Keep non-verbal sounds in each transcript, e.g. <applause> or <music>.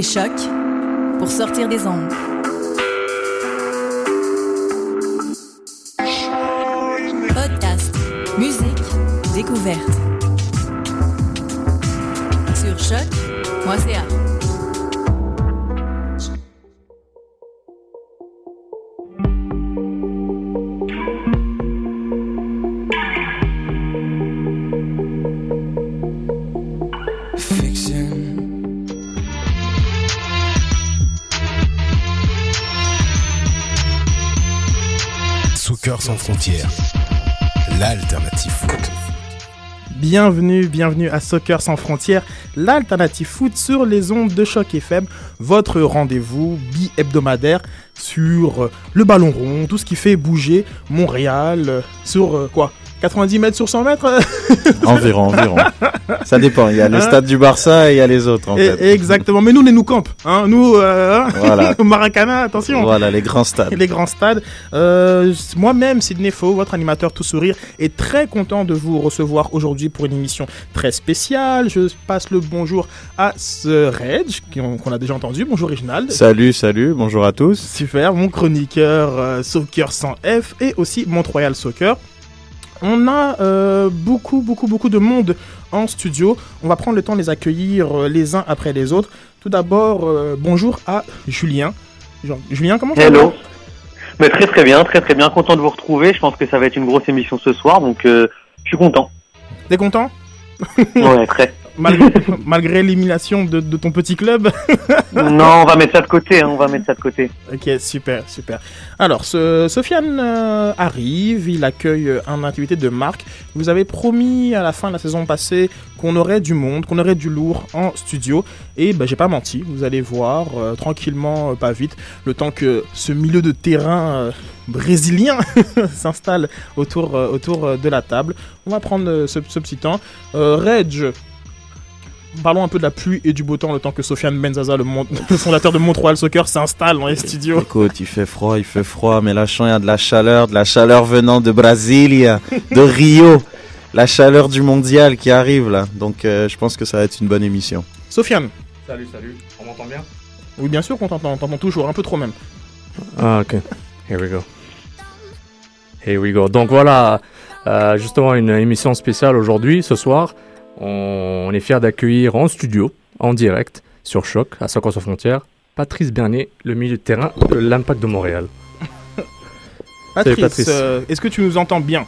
Écoutez Choc pour sortir des ondes. L'alternative foot. Bienvenue, bienvenue à Soccer sans frontières, l'alternative foot sur les ondes de choc FM, votre rendez-vous bi-hebdomadaire sur le ballon rond, tout ce qui fait bouger Montréal sur euh, quoi 90 mètres sur 100 mètres <laughs> Environ, environ. Ça dépend. Il y a le Hein stade du Barça et il y a les autres, en Et- fait. Exactement, mais nous, on est nous camp, hein, nous, euh, hein, Voilà. <laughs> au Maracana, attention Voilà, les grands stades. les grands stades. Euh, Moi-même, Sidney Faux, votre animateur tout sourire, est très content de vous recevoir aujourd'hui pour une émission très spéciale. Je passe le bonjour à ce Reg, qu'on a déjà entendu. Bonjour Reginald. Salut, salut, bonjour à tous. Super, mon chroniqueur euh, Soccer sans F et aussi Mont-Royal Soccer. On a euh, beaucoup, beaucoup, beaucoup de monde en studio. On va prendre le temps de les accueillir euh, les uns après les autres. Tout d'abord, euh, bonjour à Julien. Jean- Julien, comment ça va? Hello. Mais très très bien, très très bien, content de vous retrouver. Je pense que ça va être une grosse émission ce soir, donc je suis content. T'es content? Ouais, très. Malgré, <laughs> malgré l'élimination de, de ton petit club <laughs> Non, on va mettre ça de côté, hein, on va mettre ça de côté. Ok, super, super. Alors, ce, Sofiane euh, arrive, il accueille euh, un activité de marque. Vous avez promis à la fin de la saison passée qu'on aurait du monde, qu'on aurait du lourd en studio. Et ben, j'ai pas menti, vous allez voir, euh, tranquillement, pas vite, le temps que ce milieu de terrain euh, brésilien <laughs> s'installe autour, euh, autour de la table. On va prendre euh, ce, ce petit temps. Euh, Reg, parlons un peu de la pluie et du beau temps, le temps que Sofiane Benzaza, le, mon- <laughs> le fondateur de Montreal Soccer, s'installe dans les studios. Écoute, il fait froid, il fait froid, mais là, je sens il y a de la chaleur, de la chaleur venant de Brasilia, de Rio. La chaleur du mondial qui arrive là. Donc, euh, je pense que ça va être une bonne émission. Sofiane, Salut, salut. On m'entend bien? Oui bien sûr qu'on t'entend, on t'entend toujours, un peu trop même. Ah, ok. Here we go. Here we go. Donc voilà, euh, justement une émission spéciale aujourd'hui, ce soir. On, est fiers d'accueillir en studio, en direct, sur Choc, à Soccer sans frontières, Patrice Bernier, le milieu de terrain de l'Impact de Montréal. <laughs> Patrice, Patrice. euh, est-ce que tu nous entends bien?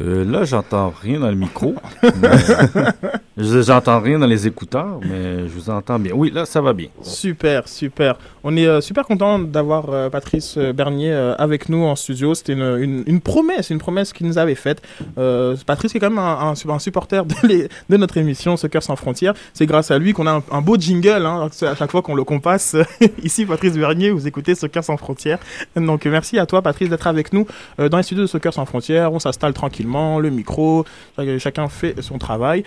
Euh, là, j'entends rien dans le micro. <laughs> j'entends rien dans les écouteurs, mais je vous entends bien. Oui, là, ça va bien. Super, super. On est euh, super content d'avoir euh, Patrice euh, Bernier avec nous en studio. C'était une, une- une promesse, une promesse qu'il nous avait faite. Patrice est quand même un, un su- un supporter de, les- de notre émission Soccer sans frontières. C'est grâce à lui qu'on a un, un beau jingle hein, à chaque fois qu'on le qu'on passe. <laughs> Ici, Patrice Bernier, vous écoutez Soccer sans frontières. Donc merci à toi, Patrice, d'être avec nous dans les studios de Soccer sans frontières. On s'installe tranquillement, le micro, chac- chacun fait son travail.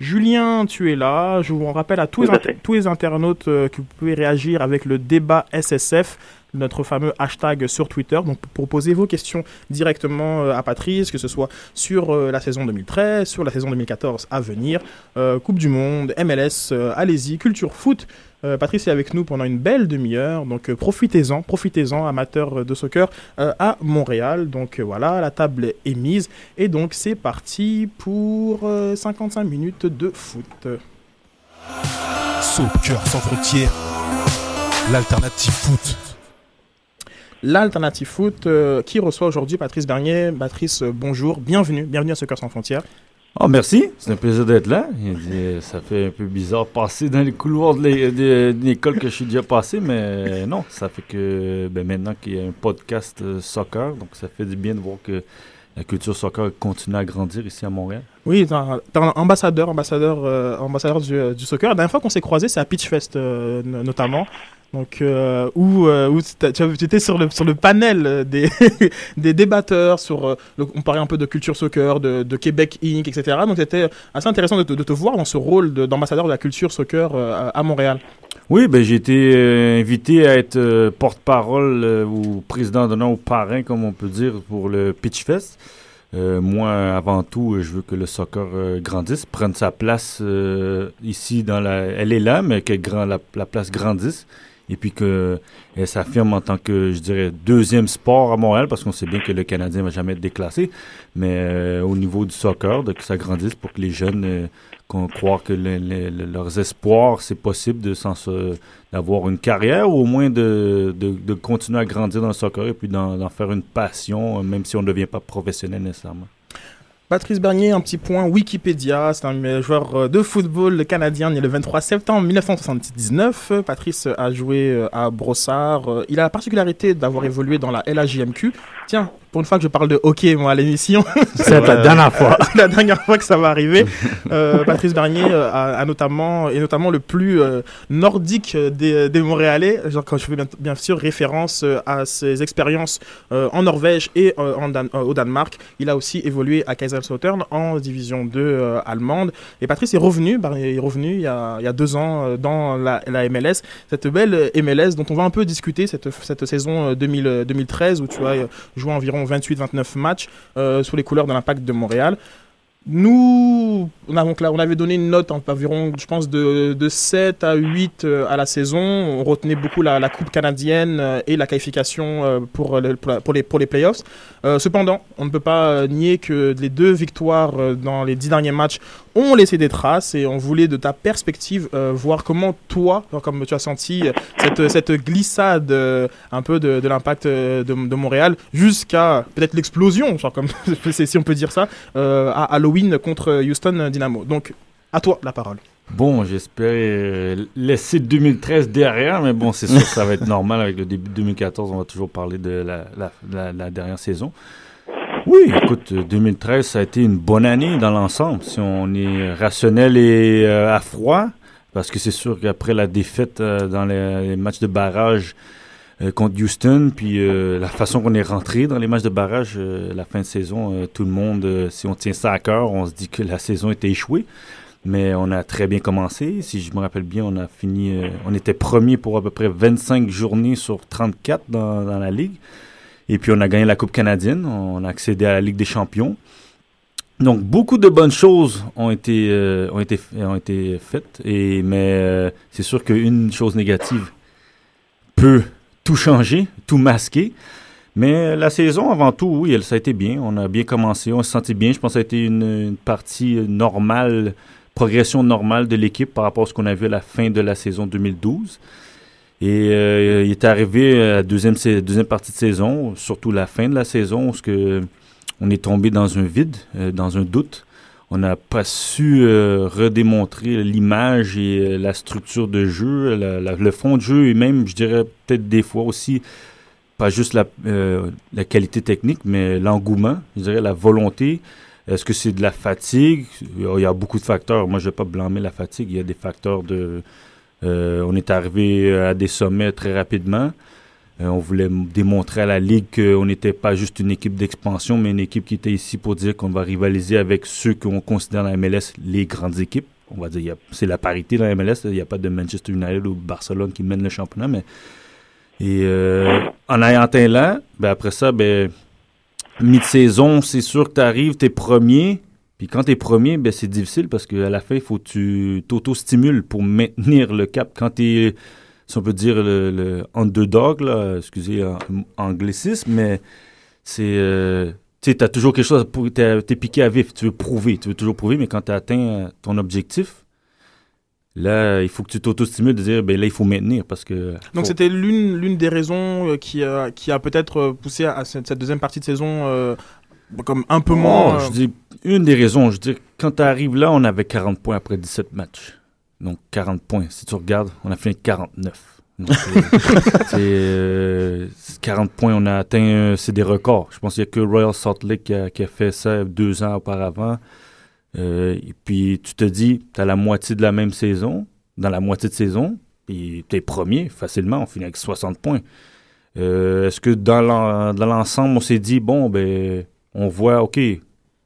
Julien, tu es là. Je vous rappelle à tous, les, inter- tous les internautes euh, que vous pouvez réagir avec le débat SSF, notre fameux hashtag sur Twitter. Donc, pour poser vos questions directement euh, à Patrice, que ce soit sur euh, la saison 2013, sur la saison 2014 à venir, euh, Coupe du Monde, MLS, allez-y, culture foot. Patrice est avec nous pendant une belle demi-heure, donc profitez-en, profitez-en, amateurs de soccer à Montréal. Donc voilà, la table est mise et donc c'est parti pour euh, 55 minutes de foot. Soccer sans frontières, l'alternative foot. L'Alternative Foot euh, qui reçoit aujourd'hui Patrice Bernier. Patrice, euh, bonjour, bienvenue, bienvenue à Soccer sans frontières. Oh, merci. C'est un plaisir d'être là. Ça fait un peu bizarre passer dans les couloirs de l'é- de- de l'école que je suis déjà passé, mais non, ça fait que ben, maintenant qu'il y a un podcast euh, soccer, donc ça fait du bien de voir que la culture soccer continue à grandir ici à Montréal. Oui, un ambassadeur, ambassadeur, euh, ambassadeur du, du soccer. La dernière fois qu'on s'est croisé, c'est à Pitchfest euh, no- notamment. Donc, euh, où, euh, où tu étais sur le, sur le panel euh, des, <laughs> des débatteurs, sur, on parlait un peu de culture soccer, de, Québec Inc., etc. Donc, c'était assez intéressant de te, de te voir dans ce rôle de- d'ambassadeur de, la culture soccer à, Montréal. Oui, ben j'ai été invité à être porte-parole ou président d'honneur ou parrain, comme on peut dire, pour le Pitch Fest. Moi, avant tout, je veux que le soccer grandisse, prenne sa place ici dans la. Elle est là, mais que grand, la place grandisse. Et puis que elle s'affirme en tant que, je dirais, deuxième sport à Montréal, parce qu'on sait bien que le Canadien ne va jamais être déclassé. Mais euh, au niveau du soccer, que ça grandisse pour que les jeunes euh, qu'on croient que le- le- le- leurs espoirs, c'est possible de d'avoir une carrière ou au moins de, de, de continuer à grandir dans le soccer et puis d'en d'en faire une passion, euh, même si on ne devient pas professionnel nécessairement. Patrice Bernier, un petit point Wikipédia, c'est un joueur euh, de football canadien né le 23 septembre 1979. Euh, Patrice a joué euh, à Brossard. Euh, Il a la particularité d'avoir évolué dans la LAJMQ. Tiens, pour une fois que je parle de hockey, moi, à l'émission, <laughs> C'est la dernière fois. <laughs> la dernière fois que ça va arriver, <laughs> euh, Patrice Bernier euh, a, a notamment, est notamment le plus euh, nordique des, des Montréalais. Genre, quand je fais bien, bien sûr référence à ses expériences en Norvège et en Dan- au Danemark. Il a aussi évolué à Kaiserslautern en division 2 euh, allemande. Et Patrice est revenu, Bernier est revenu il y a, il y a deux ans dans la, la MLS, cette belle MLS dont on va un peu discuter cette, cette saison euh, 2000, euh, 2013 où tu as joué environ 28-29 matchs euh, sous les couleurs de l'Impact de Montréal. Nous, on, avait donné une note environ, je pense, de, de 7 à 8 euh, à la saison. On retenait beaucoup la, Coupe canadienne euh, et la qualification pour, les, playoffs. Cependant, on ne peut pas nier que les deux victoires dans les 10 derniers matchs ont laissé des traces et on voulait, de ta perspective, euh, voir comment toi, comme tu as senti euh, cette, cette glissade euh, un peu de, de l'impact de, de Montréal jusqu'à peut-être l'explosion, genre comme <laughs> si on peut dire ça, euh, à Halloween contre Houston Dynamo. Donc, à toi la parole. Bon, j'espère laisser 2013 derrière, mais bon, c'est sûr que ça va être <laughs> normal avec le début de 2014. On va toujours parler de la, la, la- la dernière saison. Oui, écoute, euh, 2013, ça a été une bonne année dans l'ensemble, si on est rationnel et euh, à froid, parce que c'est sûr qu'après la défaite euh, dans les, matchs de barrage euh, contre Houston, puis euh, la façon qu'on est rentré dans les matchs de barrage, euh, la fin de saison, euh, tout le monde, euh, si on tient ça à cœur, on se dit que la saison était échouée. Mais on a très bien commencé. Si je me rappelle bien, on a fini, euh, on était premier pour à peu près 25 journées sur 34 dans, dans la ligue. Et puis on a gagné la Coupe canadienne, on a accédé à la Ligue des champions. Donc beaucoup de bonnes choses ont été, euh, ont été, ont été faites. Et, mais euh, c'est sûr qu'une chose négative peut tout changer, tout masquer. Mais la saison, avant tout, oui, elle, ça a été bien. On a bien commencé, on se sentait bien. Je pense que ça a été une, une partie normale, progression normale de l'équipe par rapport à ce qu'on a vu à la fin de la saison 2012. Et euh, il est arrivé à la deuxième, partie de saison, surtout la fin de la saison, où ce que on est tombé dans un vide, euh, dans un doute. On n'a pas su euh, redémontrer l'image et la structure de jeu, le fond de jeu et même, je dirais, peut-être des fois aussi, pas juste la, euh, la qualité technique, mais l'engouement, je dirais, la volonté. Est-ce que c'est de la fatigue? Il y a beaucoup de facteurs. Moi, je ne vais pas blâmer la fatigue. Il y a des facteurs de... euh, on est arrivé à des sommets très rapidement. Euh, on voulait démontrer à la Ligue qu'on n'était pas juste une équipe d'expansion, mais une équipe qui était ici pour dire qu'on va rivaliser avec ceux qu'on considère dans la MLS les grandes équipes. On va dire, c'est la parité dans la MLS. Il n'y a pas de Manchester United ou Barcelone qui mène le championnat, mais euh, en ayant atteint là, ben après ça, ben, mi-saison, c'est sûr que tu arrives, tu es premier. Puis quand tu es premier, ben, c'est difficile parce qu'à la fin, il faut que tu t'auto-stimules pour maintenir le cap. Quand tu es, si on peut dire, le, le underdog, là, excusez en- anglicisme, mais c'est. euh, tu sais, tu as toujours quelque chose, tu es, piqué à vif, tu veux prouver, tu veux toujours prouver, mais quand tu as atteint euh, ton objectif, là, il faut que tu t'auto-stimules de dire, ben là, il faut maintenir parce que. Donc faut- c'était l'une l'une des raisons euh, qui a, qui a peut-être poussé à cette, cette deuxième partie de saison euh, comme un peu moins... Oh, euh, je dis, une des raisons, je dis, quand tu arrives là, on avait 40 points après 17 matchs. Donc 40 points. Si tu regardes, on a fini 49. Donc, c'est- <laughs> c'est, euh, 40 points, on a atteint, c'est des records. Je pense qu'il n'y a que Royal Salt Lake qui a, qui a fait ça deux ans auparavant. Euh, et puis tu te dis, tu as la moitié de la même saison, dans la moitié de saison, et tu es premier facilement, on finit avec 60 points. Euh, Est-ce que dans l'ensemble, on s'est dit, bon, ben, on voit, OK,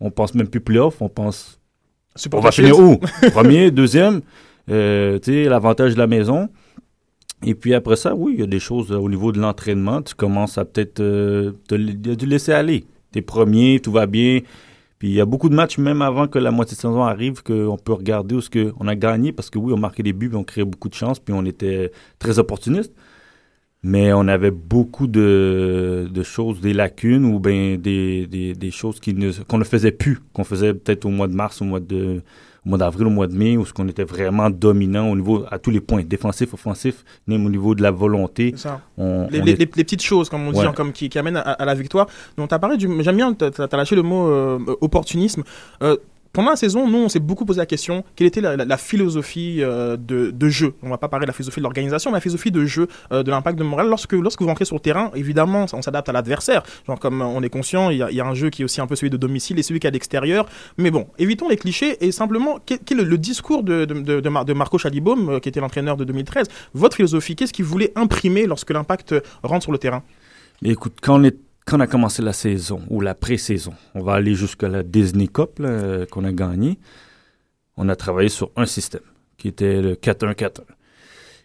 on pense même plus playoff, on pense, on va finir où? <laughs> Premier, deuxième, euh, tu sais, l'avantage de la maison. Et puis après ça, oui, il y a des choses euh, au niveau de l'entraînement. Tu commences à peut-être euh, te laisser aller. T'es premier, tout va bien. Puis il y a beaucoup de matchs, même avant que la moitié de saison arrive, qu'on peut regarder où ce que on a gagné, parce que oui, on marquait des buts, puis on créait beaucoup de chances, puis on était très opportuniste. Mais on avait beaucoup de, de choses, des lacunes ou ben des, des, des choses ne, qu'on ne faisait plus, qu'on faisait peut-être au mois de mars, au mois de au mois d'avril, au mois de mai, où ce qu'on était vraiment dominant au niveau à tous les points, défensif, offensif, même au niveau de la volonté. Ça. On, Les, on les- est- les- les petites choses, comme on dit, Ouais. comme qui, qui amènent à, à la victoire. Donc, t'as parlé du. J'aime bien, t'as as lâché le mot euh, opportunisme. Euh, pendant la saison, nous, on s'est beaucoup posé la question quelle était la, philosophie euh, de, jeu? On va pas parler de la philosophie de l'organisation, mais la philosophie de jeu euh, de l'impact de Montréal. Lorsque, lorsque vous rentrez sur le terrain, évidemment, on s'adapte à l'adversaire. Comme on est conscient, il y, a, un jeu qui est aussi un peu celui de domicile et celui qui est à l'extérieur. Mais bon, évitons les clichés et simplement, quel, est le, discours de, de, de, de Mar- de Marco Chalibaume, euh, qui était l'entraîneur de 2013 Votre philosophie, qu'est-ce qu'il voulait imprimer lorsque l'impact rentre sur le terrain? Écoute, quand on, est, quand on a commencé la saison ou la pré-saison, on va aller jusqu'à la Disney Cup qu'on a gagné. On a travaillé sur un système qui était le 4-1-4-1.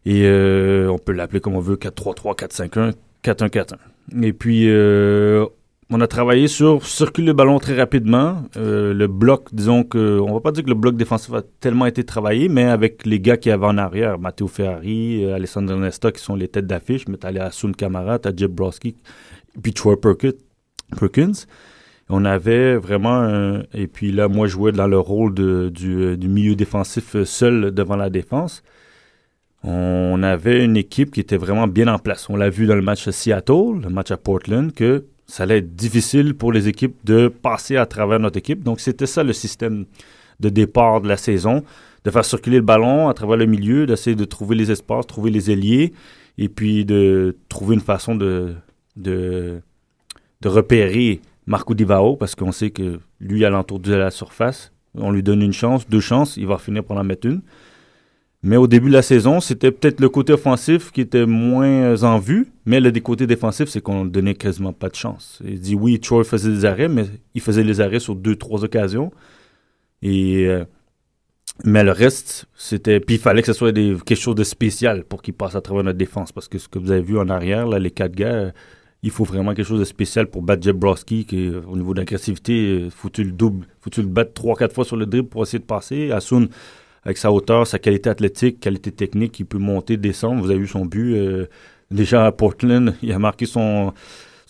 Et euh, on peut l'appeler comme on veut 4-3-3, 4-5-1, 4-1-4-1. Et puis, euh, on a travaillé sur circuler le ballon très rapidement. Euh, le bloc, disons que, on va pas dire que le bloc défensif a tellement été travaillé, mais avec les gars qui avaient en arrière, Matteo Ferrari, Alessandro Nesta, qui sont les têtes d'affiche, mais t'as les Asun Kamara, t'as Jeb Broski, puis Troy Perkins. On avait vraiment un- et puis là moi je jouais dans le rôle de- du, euh, du milieu défensif euh, seul devant la défense. On avait une équipe qui était vraiment bien en place. On l'a vu dans le match à Seattle, le match à Portland, que ça allait être difficile pour les équipes de passer à travers notre équipe. Donc c'était ça le système de départ de la saison, de faire circuler le ballon à travers le milieu, d'essayer de trouver les espaces, trouver les ailiers, et puis de trouver une façon de, de, de repérer Marco Divao, parce qu'on sait que lui, à l'entour de la surface, on lui donne une chance, deux chances, il va finir par en mettre une. Mais au début de la saison, c'était peut-être le côté offensif qui était moins en vue, mais le des côtés défensifs, c'est qu'on ne donnait quasiment pas de chance. Il dit oui, Troy faisait des arrêts, mais il faisait les arrêts sur deux, trois occasions. Et euh, mais le reste, c'était. Puis il fallait que ce soit quelque chose de spécial pour qu'il passe à travers notre défense. Parce que ce que vous avez vu en arrière, là, les quatre gars, il faut vraiment quelque chose de spécial pour battre Jeb Broski, qui au niveau d'agressivité, euh, faut-tu le double, faut-tu le battre trois, quatre fois sur le dribble pour essayer de passer? Asun, avec sa hauteur, sa qualité athlétique, qualité technique, il peut monter, descendre. Vous avez vu son but. euh, déjà à Portland, il a marqué son,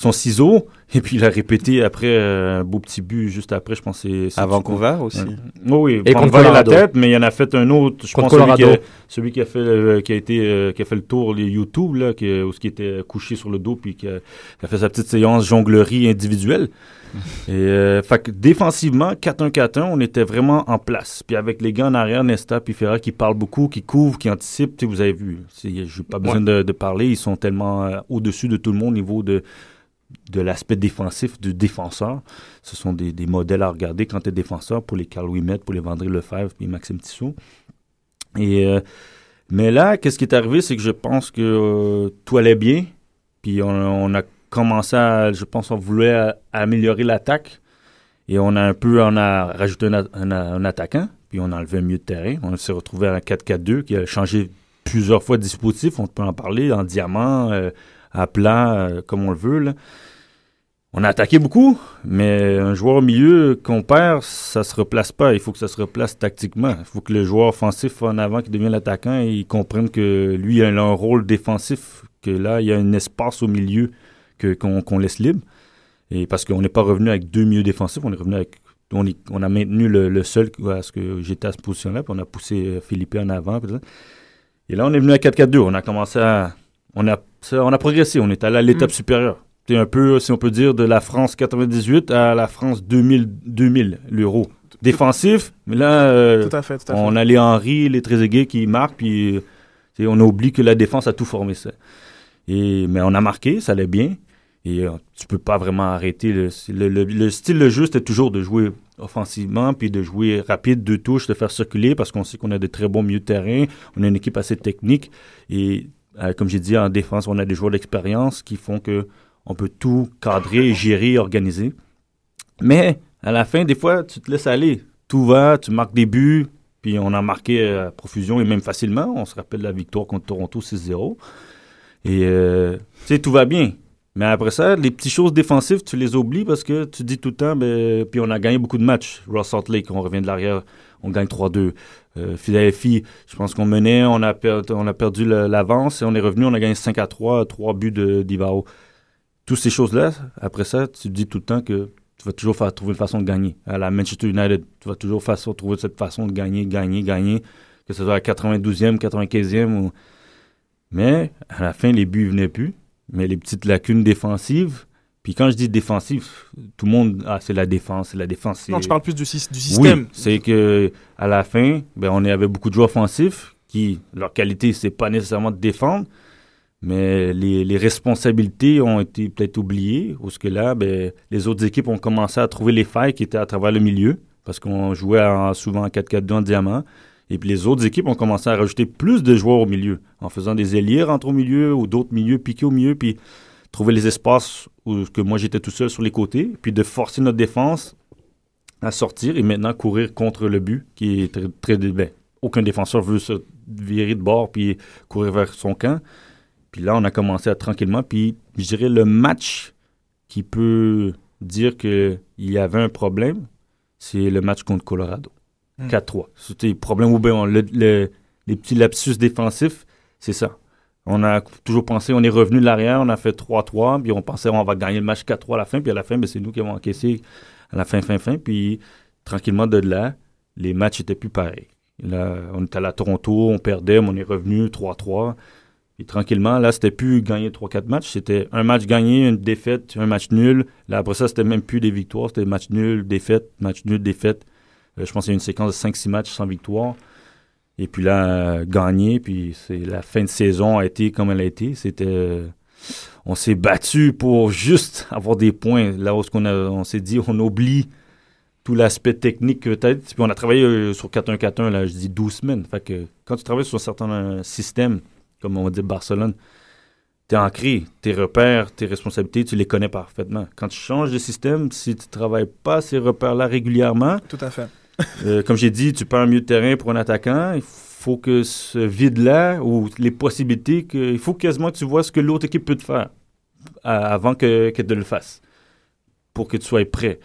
son ciseau. Et puis il a répété après euh, un beau petit but juste après, je pense. c'est- À Vancouver aussi. Ouais. Oui, oui. Et contre la tête, mais il y en a fait un autre. Je Contre pense celui qui, a, celui qui a fait le- qui a été euh, qui a fait le tour les YouTube là, qui, où ce qui était couché sur le dos puis qui a, qui a fait sa petite séance jonglerie individuelle. <laughs> Et euh, fait que défensivement 4-1-4-1, on était vraiment en place. Puis avec les gars en arrière, Nesta puis Ferra qui parlent beaucoup, qui couvrent, qui anticipent, vous avez vu. Je n'ai pas besoin de, de parler, ils sont tellement euh, au-dessus de tout le monde au niveau de de l'aspect défensif du défenseur. Ce sont des, modèles à regarder quand tu es défenseur pour les Carl Ouimet, pour les Vendry Lefebvre puis Maxime Tissot. Et, euh, mais là, qu'est-ce qui est arrivé, c'est que je pense que euh, tout allait bien. Puis on, a commencé à, je pense, on voulait améliorer l'attaque. Et on a un peu, on a rajouté un attaquant. Puis on a enlevé un milieu de terrain. On s'est retrouvé à un 4-4-2 qui a changé plusieurs fois de dispositif. On peut en parler en diamant, euh, à plat, euh, comme on le veut. Là. On a attaqué beaucoup, mais un joueur au milieu qu'on perd, ça se replace pas. Il faut que ça se replace tactiquement. Il faut que le joueur offensif en avant qui devient l'attaquant, il comprenne que lui il a un rôle défensif, que là il y a un espace au milieu que qu'on laisse libre. Et parce qu'on n'est pas revenu avec deux milieux défensifs, on est revenu avec on, a maintenu le, le seul à ce que j'étais à cette position-là, puis on a poussé euh, Philippe en avant. Et là, on est venu à 4-4-2. On a commencé à. On a, on a progressé. On est allé à l'étape Mm. supérieure. C'est un peu, si on peut dire, de la France 98 à la France 2000, 2000 l'euro. Défensif, mais là, euh, Tout à fait, tout à fait. on a les Henry, les Trezeguet qui marquent, puis euh, on a oublié que la défense a tout formé ça. Et, mais on a marqué, ça allait bien. Et euh, tu peux pas vraiment arrêter. Le, le, le- le style de jeu, c'était toujours de jouer offensivement, puis de jouer rapide, deux touches, de faire circuler, parce qu'on sait qu'on a de très bons milieux de terrain. On a une équipe assez technique. Et comme j'ai dit, en défense, on a des joueurs d'expérience qui font que on peut tout cadrer, gérer, organiser. Mais à la fin, des fois, tu te laisses aller. Tout va, tu marques des buts, puis on a marqué euh, à profusion et même facilement. On se rappelle la victoire contre Toronto 6-0. Et euh, tu sais, tout va bien. Mais après ça, les petites choses défensives, tu les oublies parce que tu dis tout le temps, ben, puis on a gagné beaucoup de matchs. Ross Salt Lake, on revient de l'arrière, on gagne 3-2. Euh, Philadelphie, je pense qu'on menait, on a, perdu, l'avance et on est revenu, on a gagné 5 à 3, 3 buts d'Ivao. Toutes ces choses-là, après ça, tu te dis tout le temps que tu vas toujours trouver une façon de gagner. À la Manchester United, tu vas toujours trouver cette façon de gagner, gagner, gagner, que ce soit à 92e, 95e. Ou... Mais à la fin, les buts ne venaient plus. Mais les petites lacunes défensives, puis quand je dis défensive, tout le monde, ah, c'est la défense, c'est la défense. Non, tu parles plus du, du système. oui, c'est que à la fin, ben, on avait beaucoup de joueurs offensifs qui, leur qualité, c'est pas nécessairement de défendre, mais les, les responsabilités ont été peut-être oubliées, parce que là, ben, les autres équipes ont commencé à trouver les failles qui étaient à travers le milieu, parce qu'on jouait en- souvent en 4-4-2 en diamant. Et puis les autres équipes ont commencé à rajouter plus de joueurs au milieu, en faisant des ailiers rentrer au milieu ou d'autres milieux piqués au milieu, puis trouver les espaces où que moi j'étais tout seul sur les côtés, puis de forcer notre défense à sortir et maintenant courir contre le but, qui est très, très ben, aucun défenseur veut se virer de bord puis courir vers son camp. Puis là, on a commencé à tranquillement, puis je dirais le match qui peut dire qu'il y avait un problème, c'est le match contre Colorado. Hmm. 4-3. C'était le problème où on- le- le- les petits lapsus défensifs, c'est ça. On a toujours pensé, on est revenu de l'arrière, on a fait 3-3, puis on pensait on va gagner le match 4-3 à la fin, puis à la fin, ben, c'est nous qui avons encaissé à la fin, fin, fin. Puis tranquillement de là, les matchs étaient plus pareils. On était à Toronto, on perdait, mais on est revenu 3-3. Puis tranquillement, là, c'était plus gagner 3-4 matchs. C'était un match gagné, une défaite, un match nul. Là, après ça, c'était même plus des victoires. C'était match nul, défaite, match nul, défaite. Euh, je pense qu'il y a une séquence de 5-6 matchs sans victoire. Et puis là, gagné. Puis c'est la fin de saison a été comme elle a été. C'était. euh, on s'est battu pour juste <laughs> avoir des points. Là où a- on s'est dit, on oublie tout l'aspect technique peut-être. Puis on a travaillé euh, sur 4-1-4-1, là, je dis 12 semaines. Fait que quand tu travailles sur un certain euh, système, comme on dire Barcelone, t'es ancré, tes repères, tes responsabilités, tu les connais parfaitement. Quand tu changes de système, si tu travailles pas ces repères-là régulièrement, Tout à fait. Euh, comme j'ai dit, tu perds un milieu de terrain pour un attaquant. Il faut que ce vide-là, ou les possibilités, il faut quasiment que tu vois ce que l'autre équipe peut te faire à- avant que, que le fasse, pour que tu sois prêt.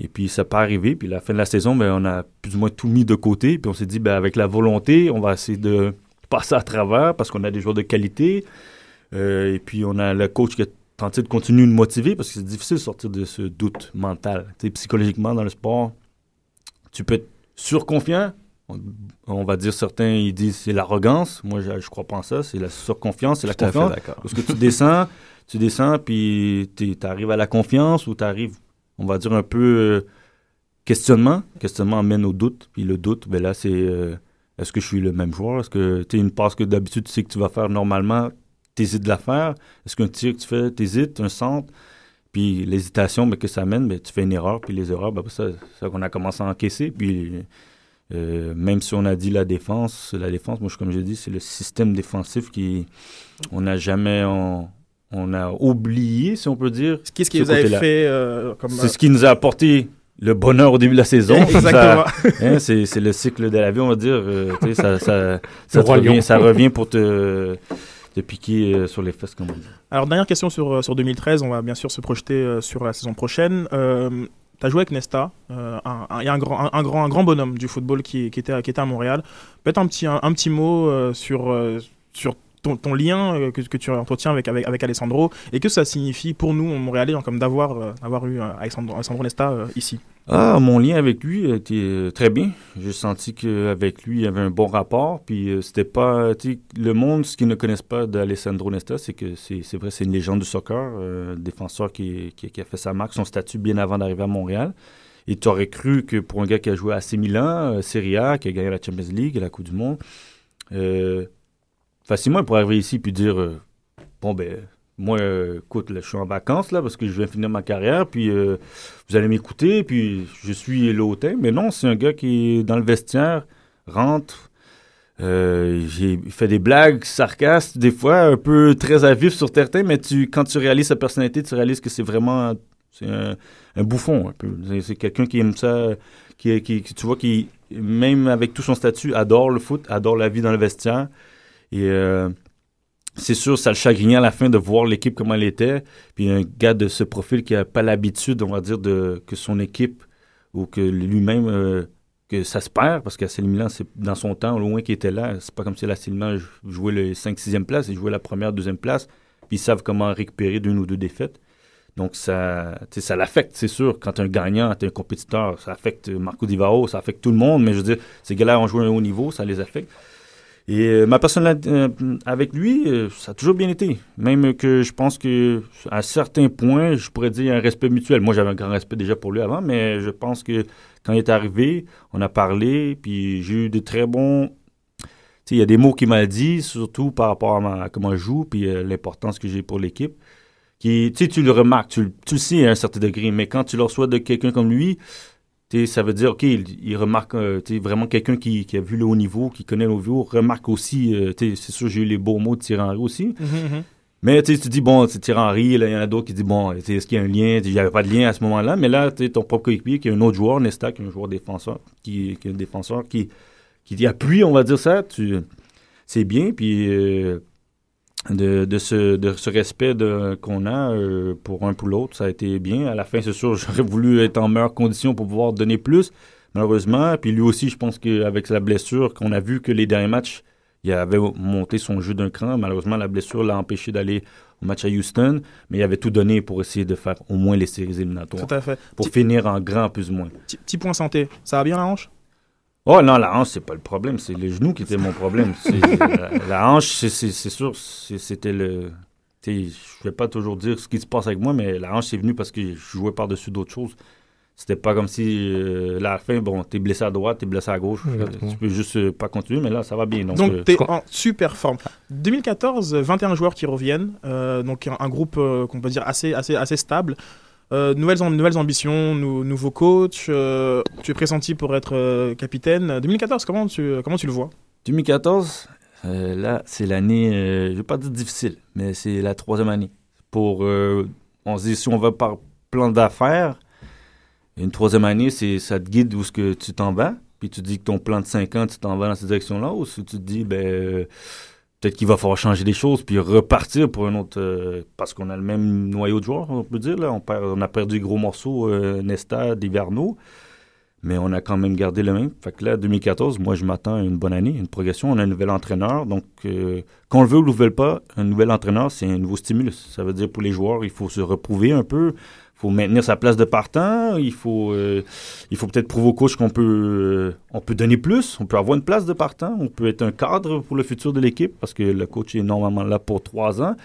Et puis ça peut arriver. Puis la fin de la saison, ben, on a plus ou moins tout mis de côté. Puis on s'est dit, ben, avec la volonté, on va essayer de passer à travers parce qu'on a des joueurs de qualité. Euh, et puis on a le coach qui a tenté de continuer de motiver parce que c'est difficile de sortir de ce doute mental. Psychologiquement, dans le sport, tu peux être surconfiant. On, on va dire certains, ils disent c'est l'arrogance. Moi, je, je crois pas en ça. C'est la surconfiance, c'est la fait confiance. Parce que tu descends, tu descends, puis tu arrives à la confiance ou tu arrives, on va dire, un peu euh, questionnement. Questionnement amène au doute. Puis le doute, ben là, c'est euh, est-ce que je suis le même joueur? Est-ce que tu une passe que d'habitude tu sais que tu vas faire normalement, t'hésites de la faire? Est-ce qu'un tir que tu fais, t'hésites, un centre? Puis l'hésitation ben, que ça amène, ben, tu fais une erreur, puis les erreurs, ben, ça, c'est ça qu'on a commencé à encaisser. Puis euh, même si on a dit la défense, la défense, moi, je- comme je dis, c'est le système défensif qui. On n'a jamais. On, on a oublié, si on peut dire. Qu'est-ce Ce vous côté-là. fait euh, comme. C'est ce qui nous a apporté le bonheur au début de la saison. <laughs> Exactement. Hein, c'est, c'est le cycle de la vie, on va dire. euh, ça, ça, ça, revient, ça revient pour te, te piquer euh, sur les fesses, comme on dit. Alors, dernière question sur, euh, sur 2013. On va bien sûr se projeter euh, sur la saison prochaine. Tu as joué avec Nesta, euh, un, un, un, grand, un, grand, un grand bonhomme du football qui, était, qui était à Montréal. Peut-être un petit, un, petit mot sur, euh, sur ton, ton lien euh, que, que tu entretiens avec, avec, Alessandro et que ça signifie pour nous, Montréalais, hein, comme d'avoir euh, eu euh, Alessandro, Alessandro Nesta ici. Ah, mon lien avec lui était très bien. J'ai senti qu'avec lui, il y avait un bon rapport. Puis c'était pas. Le monde, ce qu'ils ne connaissent pas d'Alessandro Nesta, c'est que c'est vrai, c'est une légende du soccer, défenseur qui, qui, a fait sa marque, son statut bien avant d'arriver à Montréal. Et tu aurais cru que pour un gars qui a joué à AC Milan, Serie A, qui a gagné la Champions League la Coupe du Monde, facilement il pourrait arriver ici puis dire euh, Bon, ben, moi, écoute, là, je suis en vacances là parce que je viens finir ma carrière, puis euh, vous allez m'écouter, puis je suis l'hôtel. Mais non, c'est un gars qui est dans le vestiaire, rentre. euh, j'ai fait des blagues sarcastes, des fois un peu très à sur certains, mais tu, quand tu réalises sa personnalité, tu réalises que c'est vraiment c'est un, bouffon. C'est- quelqu'un qui aime ça, qui, qui- tu vois, qui même avec tout son statut adore le foot, adore la vie dans le vestiaire. Et euh, c'est sûr, ça le chagrinait à la fin de voir l'équipe comment elle était. Puis un gars de ce profil qui n'a pas l'habitude, on va dire, de, que son équipe ou que lui-même, euh, que ça se perd, parce qu'à Milan, c'est dans son temps, loin qu'il était là, c'est pas comme si la Milan jouait le 5-6e place, il jouait la première, deuxième place, puis ils savent comment récupérer d'une ou deux défaites. Donc, ça, ça l'affecte, c'est sûr. Quand tu un gagnant, tu un compétiteur, ça affecte Marco Divao, ça affecte tout le monde, mais je veux dire, ces gars-là ont joué à un haut niveau, ça les affecte. Et euh, ma personnalité euh, avec lui, euh, ça a toujours bien été. Même que je pense que à certains points, je pourrais dire un respect mutuel. Moi, j'avais un grand respect déjà pour lui avant, mais je pense que quand il est arrivé, on a parlé, puis j'ai eu des très bons. Il y a des mots qu'il m'a dit, surtout par rapport à, comment je joue, puis l'importance que j'ai pour l'équipe. Qui, tu le remarques, tu, tu le sais à un certain degré, mais quand tu le reçois de quelqu'un comme lui, ça veut dire, OK, il, remarque, euh, vraiment quelqu'un qui, a vu le haut niveau, qui connaît le haut niveau, remarque aussi, euh, c'est sûr, j'ai eu les beaux mots de Thierry Henry aussi. Mm-hmm, mm-hmm. Mais tu dis, bon, c'est Thierry Henry, il y en a d'autres qui disent, bon, est-ce qu'il y a un lien? Il n'y avait pas de lien à ce moment-là, mais là, tu ton propre coéquipier, qui est un autre joueur, Nesta, qui est un joueur défenseur, qui, qui est un défenseur, qui, qui appuie, on va dire ça, c'est bien, puis euh, de, de, ce, de ce respect qu'on a euh, pour un pour l'autre. Ça a été bien. À la fin, c'est sûr, <laughs> j'aurais voulu être en meilleure condition pour pouvoir donner plus, malheureusement. Puis lui aussi, je pense qu'avec sa blessure, qu'on a vu que les derniers matchs, il avait monté son jeu d'un cran. Malheureusement, la blessure l'a empêché d'aller au match à Houston, mais il avait tout donné pour essayer de faire au moins les séries éliminatoires. Tout à fait. Pour finir en grand, plus ou moins. Petit point santé, ça va bien la hanche? Oh non, la hanche, c'est pas le problème. C'est les genoux qui étaient mon problème. <laughs> la, hanche, c'est sûr, c'était le. Je vais pas toujours dire ce qui se passe avec moi, mais la hanche, c'est venu parce que je jouais par-dessus d'autres choses. C'était pas comme si, euh, la fin, bon, t'es blessé à droite, t'es blessé à gauche. tu peux juste euh, pas continuer, mais là, ça va bien. Donc, donc euh, t'es en super forme. 2014, 21 joueurs qui reviennent. donc, un, groupe qu'on peut dire assez, assez, assez stable. Euh, nouvelles, nouvelles ambitions, nouveau coach. Euh, tu es pressenti pour être euh, capitaine. 2014, comment tu, comment tu le vois? 2014, là, c'est l'année, je ne vais pas dire difficile, mais c'est la troisième année. Pour, on se dit, si on va par plan d'affaires, une troisième année, c'est ça te guide où ce que tu t'en vas. Puis tu dis que ton plan de 5 ans, tu t'en vas dans cette direction-là, ou si tu te dis, ben peut-être qu'il va falloir changer des choses puis repartir pour un autre euh, parce qu'on a le même noyau de joueurs on peut dire là. On, a perdu gros morceaux euh, Nesta Diverno mais on a quand même gardé le même. Fait que là 2014 moi je m'attends à une bonne année une progression on a un nouvel entraîneur. Donc euh, qu'on le veut ou le veut pas un nouvel entraîneur c'est un nouveau stimulus. Ça veut dire pour les joueurs il faut se reprouver un peu faut maintenir sa place de partant. Il faut, euh, il faut peut-être prouver au coach qu'on peut, euh, peut donner plus. On peut avoir une place de partant. On peut être un cadre pour le futur de l'équipe parce que le coach est normalement là pour trois ans.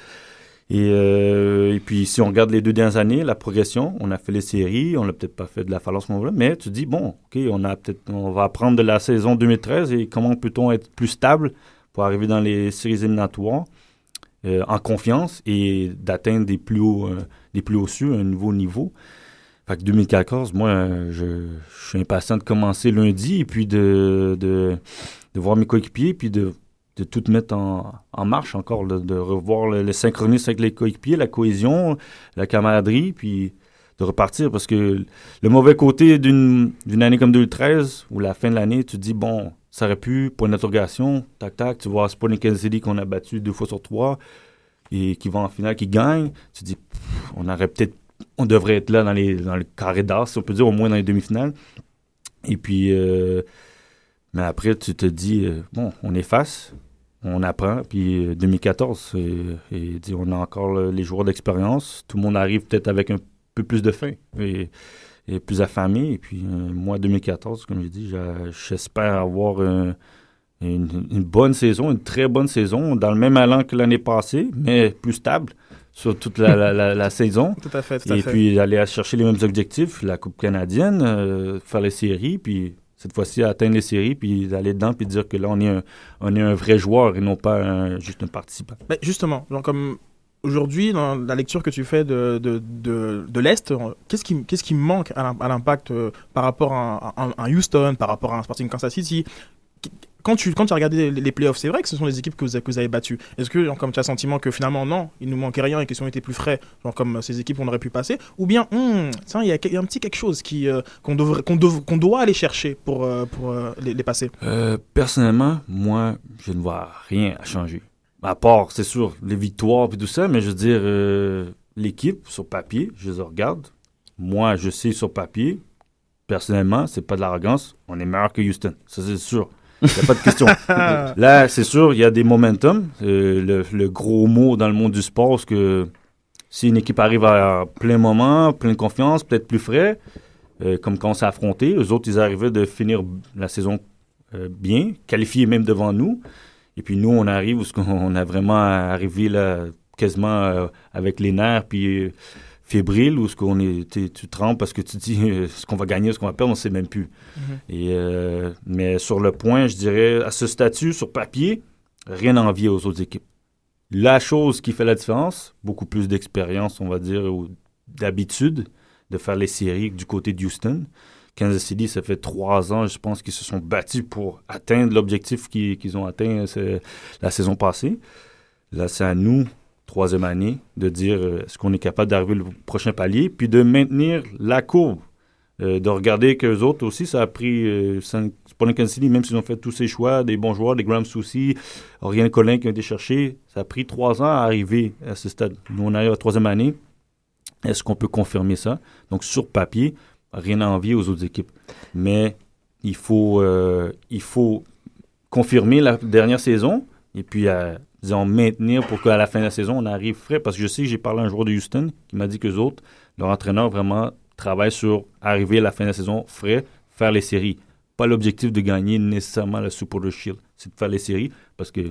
Et, euh, puis, si on regarde les deux dernières années, la progression, on a fait les séries, on l'a peut-être pas fait de la falance mais tu dis, bon, OK, on a peut-être, on va apprendre de la saison 2013 et comment peut-on être plus stable pour arriver dans les séries éliminatoires? En confiance et d'atteindre des plus hauts, des plus hauts cieux, un nouveau niveau. Fait que 2014, moi, je, suis impatient de commencer lundi et puis de, de, voir mes coéquipiers puis de, de tout mettre en, en marche encore, de, revoir le, synchronisme avec les coéquipiers, la cohésion, la camaraderie, puis de repartir. Parce que le mauvais côté d'une année comme 2013, ou la fin de l'année, tu te dis, bon, ça aurait pu, point d'interrogation, tac, tac, tu vois Sporting Kansas City qu'on a battu deux fois sur trois et qui va en finale, qui gagne, tu dis, on aurait peut-être, on devrait être là dans, les, dans le carré d'as, si on peut dire, au moins dans les demi-finales. Et puis, euh, mais après, tu te dis, euh, bon, on efface, on apprend. Puis 2014, euh, et, on a encore les joueurs d'expérience. Tout le monde arrive peut-être avec un peu plus de faim plus affamé. Et puis, moi, 2014, comme je dis, j'espère avoir une, bonne saison, une très bonne saison, dans le même allant que l'année passée, mais plus stable sur toute la, saison. <laughs> Tout à fait, Et puis aller chercher les mêmes objectifs, la Coupe canadienne, euh, faire les séries, puis cette fois-ci atteindre les séries, puis aller dedans, puis dire que là, on est un, on est un vrai joueur et non pas juste un participant. Mais justement, genre comme aujourd'hui, dans la lecture que tu fais de, de, de, l'Est, qu'est-ce qui, qu'est-ce qui manque à l'impact euh, par rapport à, à, Houston, par rapport à un Sporting Kansas City? Quand tu, quand tu as regardé les, playoffs, c'est vrai que ce sont les équipes que vous, que avez battues. Est-ce que, comme tu as le sentiment que finalement, non, il nous manquait rien et que si on était plus frais, genre comme ces équipes, on aurait pu passer? Ou bien, hmm, il y, a un petit quelque chose euh, qu'on, qu'on, doit aller chercher pour, euh, pour euh, les, passer? Personnellement, moi, je ne vois rien à changer. À part, c'est sûr, les victoires et tout ça, mais je veux dire, euh, l'équipe, sur papier, je les regarde. Moi, je sais sur papier, personnellement, c'est pas de l'arrogance, on est meilleur que Houston. Ça, c'est sûr. Il n'y a pas de question. <laughs> Là, c'est sûr, il y a des momentum. Euh, le, le gros mot dans le monde du sport, c'est que si une équipe arrive à plein moment, plein de confiance, peut-être plus frais, euh, comme quand on s'est affronté, eux autres, ils arrivaient de finir la saison euh, bien, qualifiés même devant nous. Et puis nous, on arrive où on a vraiment arrivé là, quasiment euh, avec les nerfs, puis euh, fébrile, où ce qu'on est, t'es- tu trembles parce que tu dis euh, ce qu'on va gagner, ce qu'on va perdre, on ne sait même plus. Et, euh, mais sur le point, je dirais, à ce statut, sur papier, rien à envier aux autres équipes. La chose qui fait la différence, beaucoup plus d'expérience, on va dire, ou d'habitude de faire les séries du côté de Houston. Kansas City, ça fait trois ans, je pense, qu'ils se sont battus pour atteindre l'objectif qu'ils ont atteint euh, la saison passée. Là, c'est à nous, troisième année, de dire euh, est-ce qu'on est capable d'arriver au prochain palier, puis de maintenir la courbe. Euh, de regarder qu'eux autres aussi, ça a pris, euh, le Kansas City, même s'ils ont fait tous ces choix, des bons joueurs, des Graham Soucy, Oriane Collin qui ont été cherchés, ça a pris trois ans à arriver à ce stade. Nous, on arrive à la troisième année. Est-ce qu'on peut confirmer ça? Donc, sur papier, rien à envier aux autres équipes. Mais il faut, euh, il faut confirmer la dernière saison et puis, euh, disons, maintenir pour qu'à la fin de la saison, on arrive frais. Parce que je sais que j'ai parlé à un joueur de Houston qui m'a dit qu'eux autres, leur entraîneur vraiment travaille sur arriver à la fin de la saison frais, faire les séries. Pas l'objectif de gagner nécessairement le Super Shield, c'est de faire les séries parce que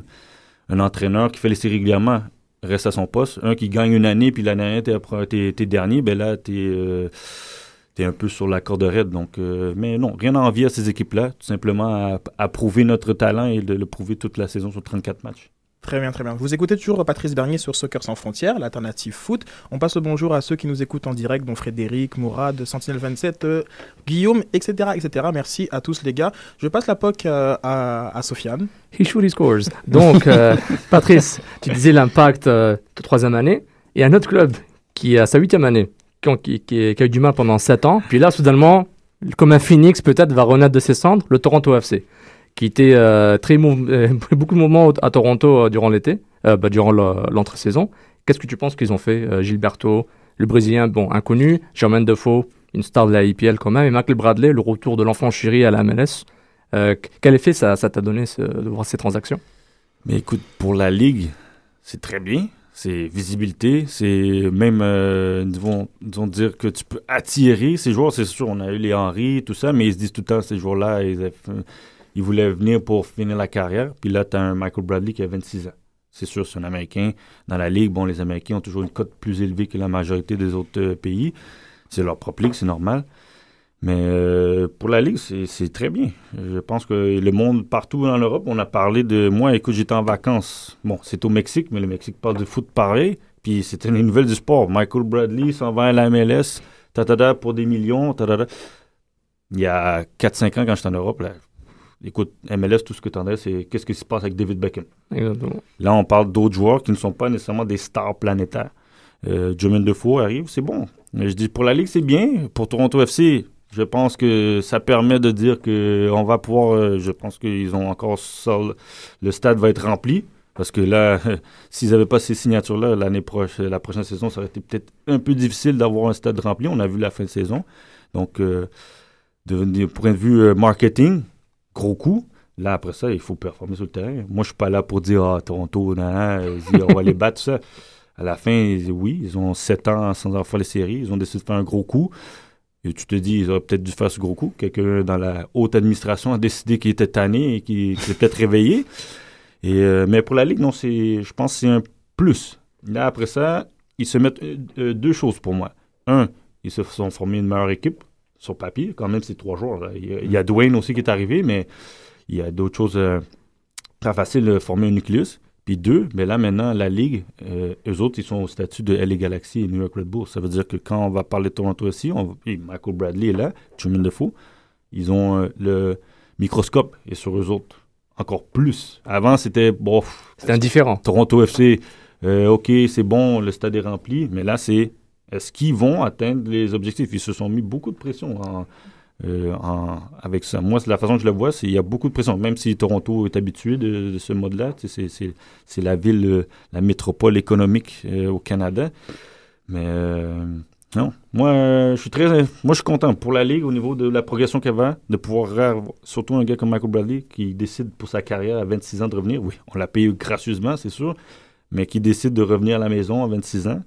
un entraîneur qui fait les séries régulièrement reste à son poste. Un qui gagne une année, puis l'année dernière, t'es dernier, ben là, t'es, euh, t'es un peu sur la corde raide. Donc, euh, mais non, rien à envier à ces équipes-là. Tout simplement à, à prouver notre talent et de le prouver toute la saison sur 34 matchs. Très bien, très bien. Vous écoutez toujours Patrice Bernier sur Soccer sans frontières, l'alternative foot. On passe le bonjour à ceux qui nous écoutent en direct, dont Frédéric, Mourad, Sentinelle27, euh, Guillaume, etc., etc. Merci à tous les gars. Je passe la POC euh, à, à Sofiane. He shoot, he scores. <laughs> Donc, euh, Patrice, tu disais l'impact euh, de troisième année. Et un autre club qui est à sa huitième année, qui, a eu du mal pendant sept ans. Puis là, soudainement, comme un phoenix peut-être, va renaître de ses cendres, le Toronto FC, qui était euh, très euh, <laughs> beaucoup de mouvements à Toronto euh, durant l'été, euh, bah, durant le- l'entre-saison. Qu'est-ce que tu penses qu'ils ont fait Gilberto, le Brésilien, bon, inconnu, Jermaine Defoe, une star de la IPL quand même, et Michael Bradley, le retour de l'enfant chéri à la MLS. Quel effet ça t'a donné de voir ces transactions? Mais écoute, pour la Ligue, c'est très bien. C'est visibilité, c'est même, euh, disons, dire que tu peux attirer ces joueurs. C'est sûr, on a eu les Henry, tout ça, mais ils se disent tout le temps, ces joueurs-là, ils, ils voulaient venir pour finir la carrière. Puis là, tu as un Michael Bradley qui a 26 ans. C'est sûr, c'est un Américain. Dans la Ligue, bon, les Américains ont toujours une cote plus élevée que la majorité des autres euh, pays. C'est leur propre ligue, c'est normal. Mais euh, pour la Ligue, c'est très bien. Je pense que le monde, partout en Europe, on a parlé de... Moi, écoute, j'étais en vacances. Bon, c'est au Mexique, mais le Mexique parle de foot pareil. Puis c'était une nouvelle du sport. Michael Bradley s'en va à la MLS, tatada, pour des millions, tatada. Il y a 4-5 ans, quand j'étais en Europe, là, écoute, MLS, tout ce que tu entendais, c'est qu'est-ce qui se passe avec David Beckham? Exactement. Là, on parle d'autres joueurs qui ne sont pas nécessairement des stars planétaires. Euh, Jermaine Defoe arrive, c'est bon. Mais je dis, pour la Ligue, c'est bien. Pour Toronto FC, je pense que ça permet de dire que on va pouvoir. euh, je pense qu'ils ont encore ça. Le stade va être rempli. Parce que là, <laughs> s'ils n'avaient pas ces signatures-là, l'année prochaine, la prochaine saison, ça aurait été peut-être un peu difficile d'avoir un stade rempli. On a vu la fin de saison. Donc, euh, point de vue euh, marketing, gros coup. Là, après ça, il faut performer sur le terrain. Moi, je suis pas là pour dire, ah, Toronto, on va les battre, ça. À la fin, oui, ils ont 7 ans sans avoir fait les séries. Ils ont décidé de faire un gros coup. Tu te dis, ils auraient peut-être dû faire ce gros coup. Quelqu'un dans la haute administration a décidé qu'il était tanné et qu'il s'est peut-être réveillé. Et, euh, mais pour la Ligue, non, je pense que c'est un plus. Là, après ça, ils se mettent euh, euh, deux choses pour moi. Un, ils se sont formés une meilleure équipe sur papier. Quand même, c'est trois a, il y a Dwayne aussi qui est arrivé, mais il y a d'autres choses euh, très faciles de former un nucléus. Puis deux, mais là maintenant, la Ligue, euh, eux autres, ils sont au statut de LA Galaxy et New York Red Bull. Ça veut dire que quand on va parler de Toronto aussi, on, et Michael Bradley est là, Truman Defoe, ils ont euh, le microscope et sur eux autres encore plus. Avant, c'était, bon, C'était indifférent. Toronto FC, euh, OK, c'est bon, le stade est rempli, mais là, c'est est-ce qu'ils vont atteindre les objectifs? Ils se sont mis beaucoup de pression en euh, en- avec ça. Moi, c'est la façon que je le vois, c'est il y a beaucoup de pression. Même si Toronto est habitué de, de ce mode-là, c'est- la ville, euh, la métropole économique euh, au Canada. Mais non, moi, je suis très, moi, je suis content pour la ligue au niveau de la progression qu'elle va, de pouvoir avoir- surtout un gars comme Michael Bradley qui décide pour sa carrière à 26 ans de revenir. Oui, on l'a payé gracieusement, c'est sûr, mais qui décide de revenir à la maison à 26 ans.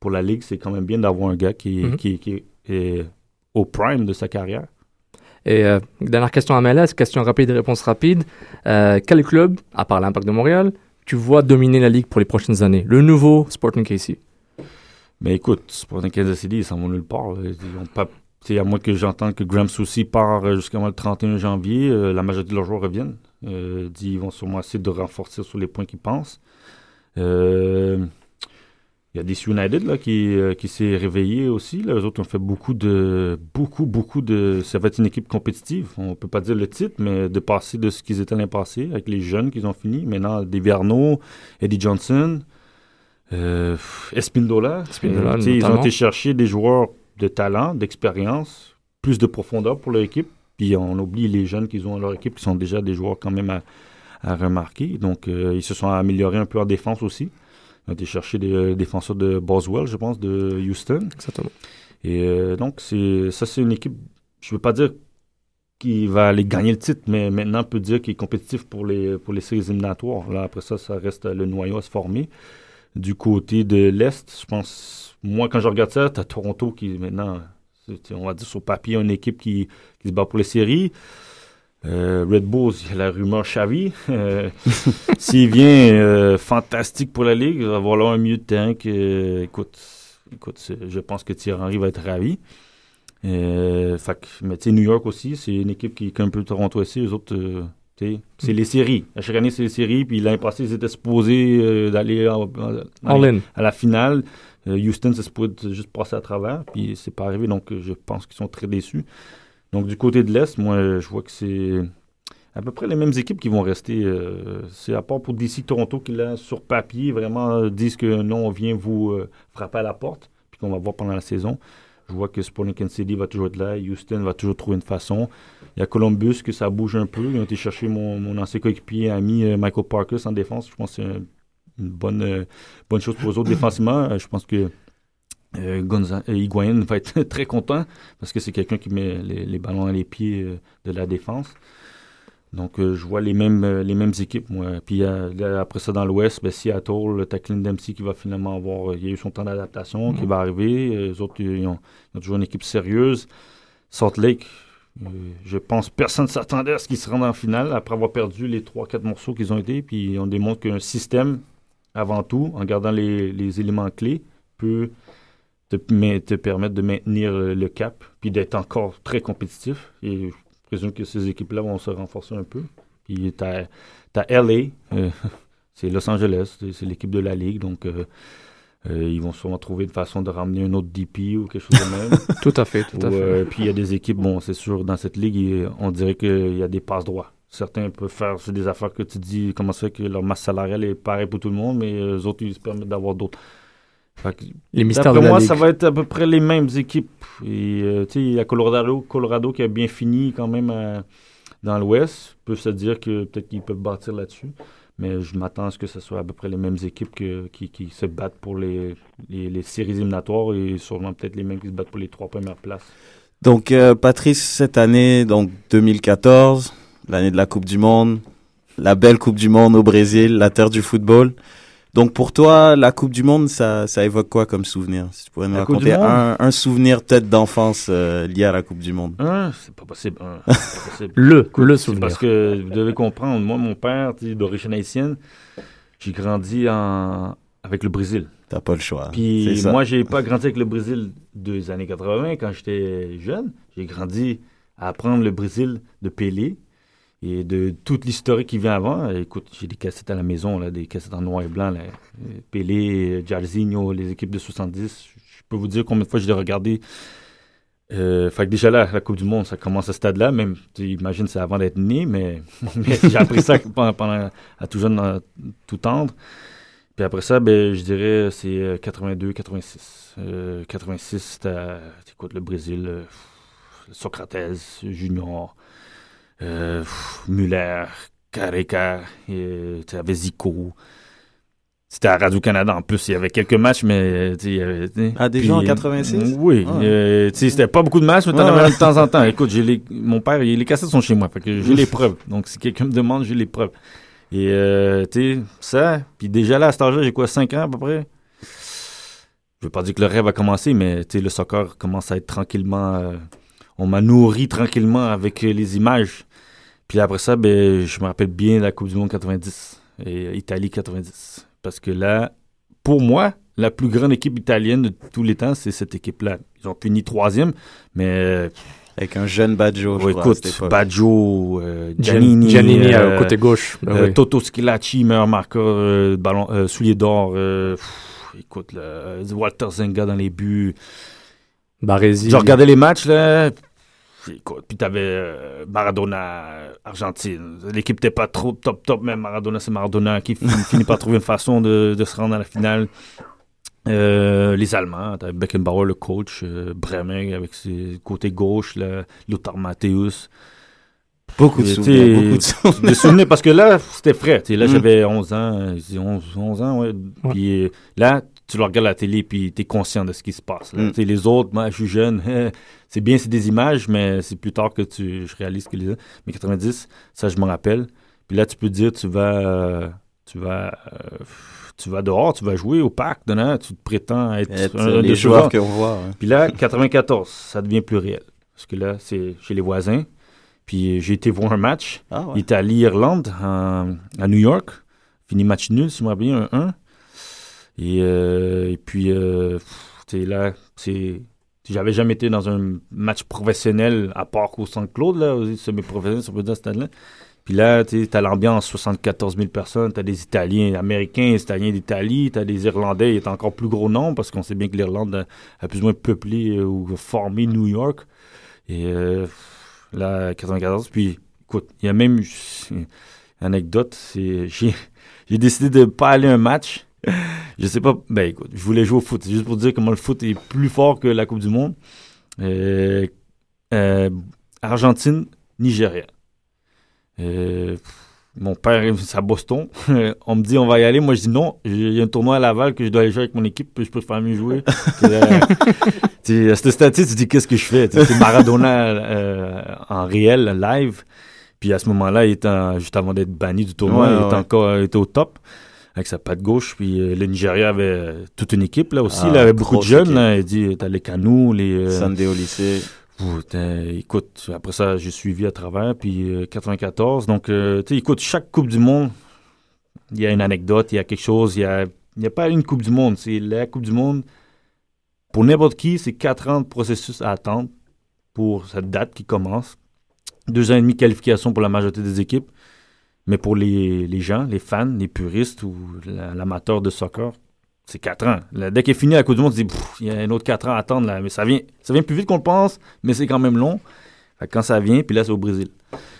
Pour la ligue, c'est quand même bien d'avoir un gars qui, qui, qui est au prime de sa carrière. Et euh, dernière question à MLS, question rapide, réponse rapide. Euh, quel club, à part l'Impact de Montréal, tu vois dominer la ligue pour les prochaines années? Le nouveau Sporting KC. Mais écoute, Sporting Kansas City, ils s'en vont nulle part. Ils pas, à moins que j'entende que Graham Soucy part euh, jusqu'à le 31 janvier, euh, la majorité de leurs joueurs reviennent. Dit, ils vont sûrement essayer de renforcer sur les points qu'ils pensent. Euh, Il y a DC United là, qui, euh, qui s'est réveillé aussi. Là. Eux autres ont fait beaucoup de. Beaucoup, beaucoup de. Ça va être une équipe compétitive. On peut pas dire le titre, mais de passer de ce qu'ils étaient l'année passée avec les jeunes qu'ils ont fini. Maintenant, Desverno, Eddie Johnson, euh, Espindola. Espindola, Euh, ils ont été chercher des joueurs de talent, d'expérience, plus de profondeur pour leur équipe. Puis on oublie les jeunes qu'ils ont dans leur équipe qui sont déjà des joueurs quand même à, à remarquer. Donc euh, ils se sont améliorés un peu en défense aussi. Ils ont été chercher des euh, défenseurs de Boswell, je pense, de Houston. Exactement. Et euh, donc, c'est ça, c'est une équipe, je ne veux pas dire qu'il va aller gagner le titre, mais maintenant, on peut dire qu'il est compétitif pour les, pour les séries éliminatoires. Là, après ça, ça reste le noyau à se former. Du côté de l'Est, je pense, moi, quand je regarde ça, tu as Toronto qui, maintenant, on va dire sur papier, une équipe qui, qui se bat pour les séries. Euh, Red Bulls, il y a la rumeur Xavi. Euh, <laughs> S'il vient euh, fantastique pour la Ligue, il va avoir là un milieu de terrain que, écoute, écoute, je pense que Thierry Henry va être ravi. Euh, fait mais tu sais, New York aussi, c'est une équipe qui est un peu Toronto aussi. Les autres, tu sais, c'est les séries. À chaque année, c'est les séries. Puis l'année passée, ils étaient supposés d'aller à la finale. Houston, c'est supposé juste passer à travers. Puis c'est pas arrivé. Donc, je pense qu'ils sont très déçus. Donc, du côté de l'Est, moi, je vois que c'est à peu près les mêmes équipes qui vont rester. euh, c'est à part pour DC Toronto qui, là, sur papier, vraiment euh, disent que non, on vient vous euh, frapper à la porte, puis qu'on va voir pendant la saison. Je vois que Sporting Kansas City va toujours être là, Houston va toujours trouver une façon. Il y a Columbus que ça bouge un peu. Ils ont été chercher mon, mon ancien coéquipier, ami euh, Michael Parkus en défense. Je pense que c'est un- une bonne, bonne chose pour eux autres <clears throat> défensivement. Je pense que euh, Gonza- euh, Higuaín va être <laughs> très content parce que c'est quelqu'un qui met les, les ballons à les pieds euh, de la défense. Donc, euh, je vois les mêmes, les mêmes équipes, moi. Puis là, après ça, dans l'Ouest, ben, Seattle, le Tacklin Dempsey qui va finalement avoir... Il y a eu son temps d'adaptation qui Mhm. va arriver. Les autres, ils ont, ils ont toujours une équipe sérieuse. Salt Lake, je pense personne ne s'attendait à ce qu'ils se rendent en finale après avoir perdu les 3-4 morceaux qu'ils ont été. Puis on démontre qu'un système, avant tout, en gardant les, les éléments clés, peut te, permettre de maintenir euh, le cap puis d'être encore très compétitif. Et je présume que ces équipes-là vont se renforcer un peu. Puis t'as as LA, euh, <laughs> c'est Los Angeles, c'est- l'équipe de la Ligue, donc euh, euh, ils vont sûrement trouver une façon de ramener un autre DP ou quelque chose de même. <laughs> Tout à fait, tout à fait. euh, puis il y a des équipes, bon, c'est sûr, dans cette ligue, on dirait qu'il y a des passes droits. Certains peuvent faire c'est des affaires que tu dis, comment ça fait que leur masse salariale est pareille pour tout le monde, mais les autres, ils se permettent d'avoir d'autres. Les mystères de la moi, ligue. ça va être à peu près les mêmes équipes. Et euh, il y a Colorado, Colorado qui a bien fini quand même euh, dans l'Ouest. Peuvent se dire que peut-être qu'ils peuvent bâtir là-dessus. Mais je m'attends à ce que ce soit à peu près les mêmes équipes que- qui, qui se battent pour les, les, les séries éliminatoires et sûrement peut-être les mêmes qui se battent pour les trois premières places. Donc, euh, Patrice, cette année, donc 2014, l'année de la Coupe du Monde, la belle Coupe du Monde au Brésil, la terre du football. Donc, pour toi, la Coupe du Monde, ça, ça évoque quoi comme souvenir? Si tu pourrais nous La Coupe du raconter un, un souvenir peut-être d'enfance euh, lié à la Coupe du Monde. Un, c'est pas possible. Un, c'est pas <laughs> possible. Le, le souvenir. Parce que vous devez comprendre, moi, mon père, d'origine haïtienne, j'ai grandi en... avec le Brésil. T'as pas le choix. Puis moi, j'ai pas grandi avec le Brésil des années 80 quand j'étais jeune. J'ai grandi à apprendre le Brésil de Pelé et de toute l'historique qui vient avant. Écoute, j'ai des cassettes à la maison, là, des cassettes en noir et blanc. Euh, Pelé, Jairzinho, les équipes de 70. Je peux vous dire combien de fois je l'ai regardé. Euh, fait que déjà là, la Coupe du Monde, ça commence à ce stade-là. Même, tu imagines, c'est avant d'être né, mais, <laughs> mais j'ai appris ça <laughs> pendant, à tout jeune, à tout tendre. Puis après ça, ben, je dirais c'est euh, 82, 86. Euh, 86, t'as- t'écoutes le Brésil, euh, Socrates Junior, euh, Muller, Carreca, et, tu avais Zico. C'était à Radio-Canada en plus. Il y avait quelques matchs, mais. il y avait, sais. Ah, déjà en 86? Oui. Ah. euh, tu sais, c'était pas beaucoup de matchs, mais t'en Ah, avais de temps en temps. Écoute, j'ai les, mon père, il- les cassettes sont chez moi. Fait que j'ai les preuves. Donc, si quelqu'un me demande, j'ai les preuves. Et, euh, tu sais, ça. Puis déjà là, à cet âge-là, j'ai quoi, 5 ans à peu près? Je veux pas dire que le rêve a commencé, mais tu sais, le soccer commence à être tranquillement. euh, on m'a nourri tranquillement avec euh, les images. Puis après ça, ben, je me rappelle bien la Coupe du Monde 90 et euh, Italie 90. Parce que là, pour moi, la plus grande équipe italienne de tous les temps, c'est cette équipe-là. Ils ont fini troisième, mais euh, Avec un jeune Baggio, je crois, écoute. Baggio, euh, Gian- Giannini, Giannini euh, côté gauche. Euh, oui. Toto Schilacci, meilleur marqueur, euh, ballon, euh, soulier d'or. euh, écoute, là, Walter Zenga dans les buts. Baresi. Je regardais les matchs, là. Puis Écoute, puis t'avais euh, Maradona, euh, Argentine. L'équipe n'était pas trop top top, mais Maradona, c'est Maradona qui <laughs> finit, par trouver une façon de, de se rendre à la finale. Euh, les Allemands, t'avais Beckenbauer, le coach, euh, Bremen avec ses côtés gauche, là, Lothar Matthäus. Beaucoup de souvenirs. Beaucoup de souvenirs. Des souvenirs, <laughs> parce que là, c'était frais. là, Mm. j'avais 11 ans, euh, je dis 11, 11 ans, ouais. Puis là, tu le regardes à la télé, puis tu es conscient de ce qui se passe. là. Mm. Les autres, moi, je suis jeune, <laughs> c'est bien, c'est des images, mais c'est plus tard que tu, je réalise que les Mais 90, ça, je me rappelle. Puis là, tu peux dire, tu vas, euh, tu vas, euh, tu vas dehors, tu vas jouer au parc, dedans, tu te prétends être, Être, un des joueurs qu'on voit. Puis là, 94, ça devient plus réel. Parce que là, c'est chez les voisins. Puis j'ai été voir un match. Ah ouais. Italie-Irlande à New York. Fini match nul, si je me rappelle bien, 1-1. Et, euh, et puis, euh, là. J'avais jamais été dans un match professionnel à part qu'au Centre-Claude, là, aux semi-professionnels, ça peut dire, stade-là. Puis là, tu as l'ambiance, 74 000 personnes, tu as des Italiens américains, Italiens d'Italie, tu as des Irlandais, il est encore plus gros nombre parce qu'on sait bien que l'Irlande a, a plus ou moins peuplé euh, ou formé New York. Et là, 94, puis écoute, il y a même une anecdote, c'est <laughs> j'ai décidé de pas aller à un match. Je sais pas, ben écoute, je voulais jouer au foot, c'est juste pour dire comment le foot est plus fort que la Coupe du Monde. Euh, euh, Argentine, Nigeria. Euh, mon père, c'est à Boston. <laughs> on me dit, on va y aller. Moi, je dis non. Il y a un tournoi à Laval que je dois aller jouer avec mon équipe. puis Je préfère mieux jouer. <laughs> À ce stade, tu dis, qu'est-ce que je fais? C'est Maradona en réel, live. Puis à ce moment-là, il était juste avant d'être banni du tournoi, Ouais, il était ouais. encore il était au top avec sa patte gauche. Puis euh, le Nigeria avait euh, toute une équipe là aussi. Ah, il y avait beaucoup de jeunes. Là. Il dit, t'as les Canous, les... euh, Sunday au lycée. Écoute, après ça, j'ai suivi à travers, puis euh, 94. Donc, euh, tu sais, écoute, chaque Coupe du Monde, il y a une anecdote, il y a quelque chose, il y a, y a pas une Coupe du Monde, c'est la Coupe du Monde. Pour n'importe qui, c'est quatre ans de processus à attendre pour cette date qui commence. Deux ans et demi de qualification pour la majorité des équipes. Mais pour les, les gens, les fans, les puristes ou la- l'amateur de soccer, c'est quatre ans. Là, dès qu'il est fini la Coupe du Monde, on se dit, il y a un autre quatre ans à attendre. Là. Mais ça vient, ça vient plus vite qu'on le pense, mais c'est quand même long. Quand ça vient, puis là, c'est au Brésil.